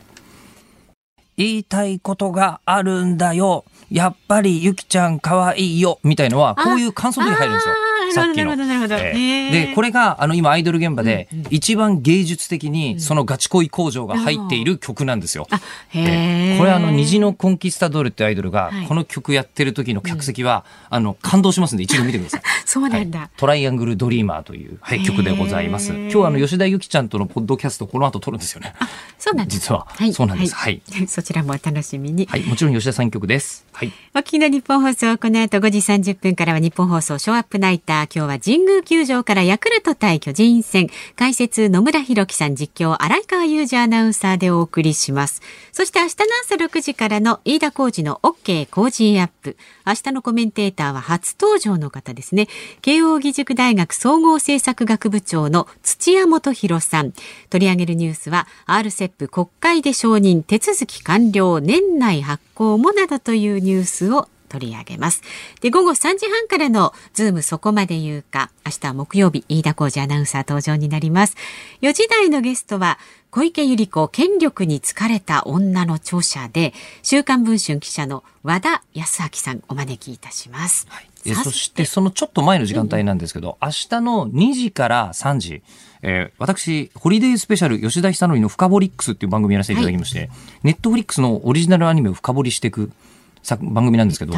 言いたいことがあるんだよ。やっぱりゆきちゃん可愛いよ。みたいのは、こういう感想に入るんですよ。さっきの。で、これが、あの、今、アイドル現場で、一番芸術的に、そのガチ恋工場が入っている曲なんですよ。これあの虹のコンキスタドールってアイドルがはい。この曲やってる時の客席は、あの感動しますんで一度見てください。そうなんだ。はい。トライアングルドリーマーという、はい、曲でございます。今日あの吉田ゆきちゃんとのポッドキャストこの後撮るんですよね。そうなんです実は、そうなんです。はい。そちらもお楽しみに、はい、もちろん吉田さん曲です。はい。お聞きの日本放送この後5時30分からは日本放送ショーアップナイター今日は神宮球場からヤクルト対巨人戦。解説野村弘樹さん実況荒川裕二アナウンサーでお送りします。そして明日の朝6時からの飯田浩二の OK 工事アップ。明日のコメンテーターは初登場の方ですね。慶應義塾大学総合政策学部長の土屋大洋さん。取り上げるニュースは RCEP 国会で承認手続き完了年内発効もなどというニュースを取り上げます。で、午後3時半からのズームそこまで言うか、明日は木曜日、飯田浩司アナウンサー登場になります。4時台のゲストは、小池百合子権力に疲れた女の著者で、週刊文春記者の和田康明さんお招きいたします。さえそしてそのちょっと前の時間帯なんですけど、明日の2時から3時、えー私、ホリデースペシャル吉田久典の深掘りックスっていう番組やらせていただきまして、ネットフリックスのオリジナルアニメを深掘りしていく作番組なんですけど。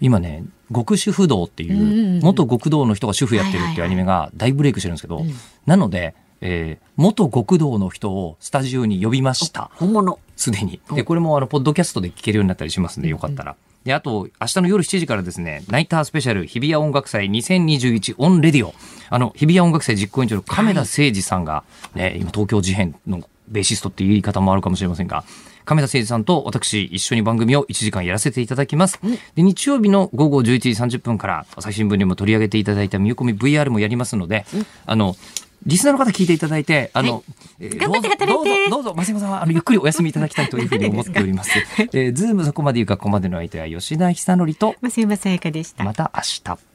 今ね極主婦道っていうん元極道の人が主婦やってるっていうアニメが大ブレイクしてるんですけど、なので、えー元極道の人をスタジオに呼びました本物。すでにでこれもあのポッドキャストで聞けるようになったりしますんでよかったら。で、あと、明日の夜7時からですね、ナイタースペシャル日比谷音楽祭2021オンレディオ。あの、日比谷音楽祭実行委員長の亀田誠二さんが、ね、今東京事変のベーシストっていう言い方もあるかもしれませんが、亀田誠二さんと私一緒に番組を1時間やらせていただきます。で、日曜日の午後11時30分から朝日新聞にも取り上げていただいた見込み VR もやりますので、あの、リスナーの方聞いていただいて、あの、えー頑張って働いてどうぞ、どうぞ、増山さんは、あの、ゆっくりお休みいただきたいというふうに 思っております。えー、ズームそこまで言うか、ここまでの相手は吉田久典と、増山さやかでした。また明日。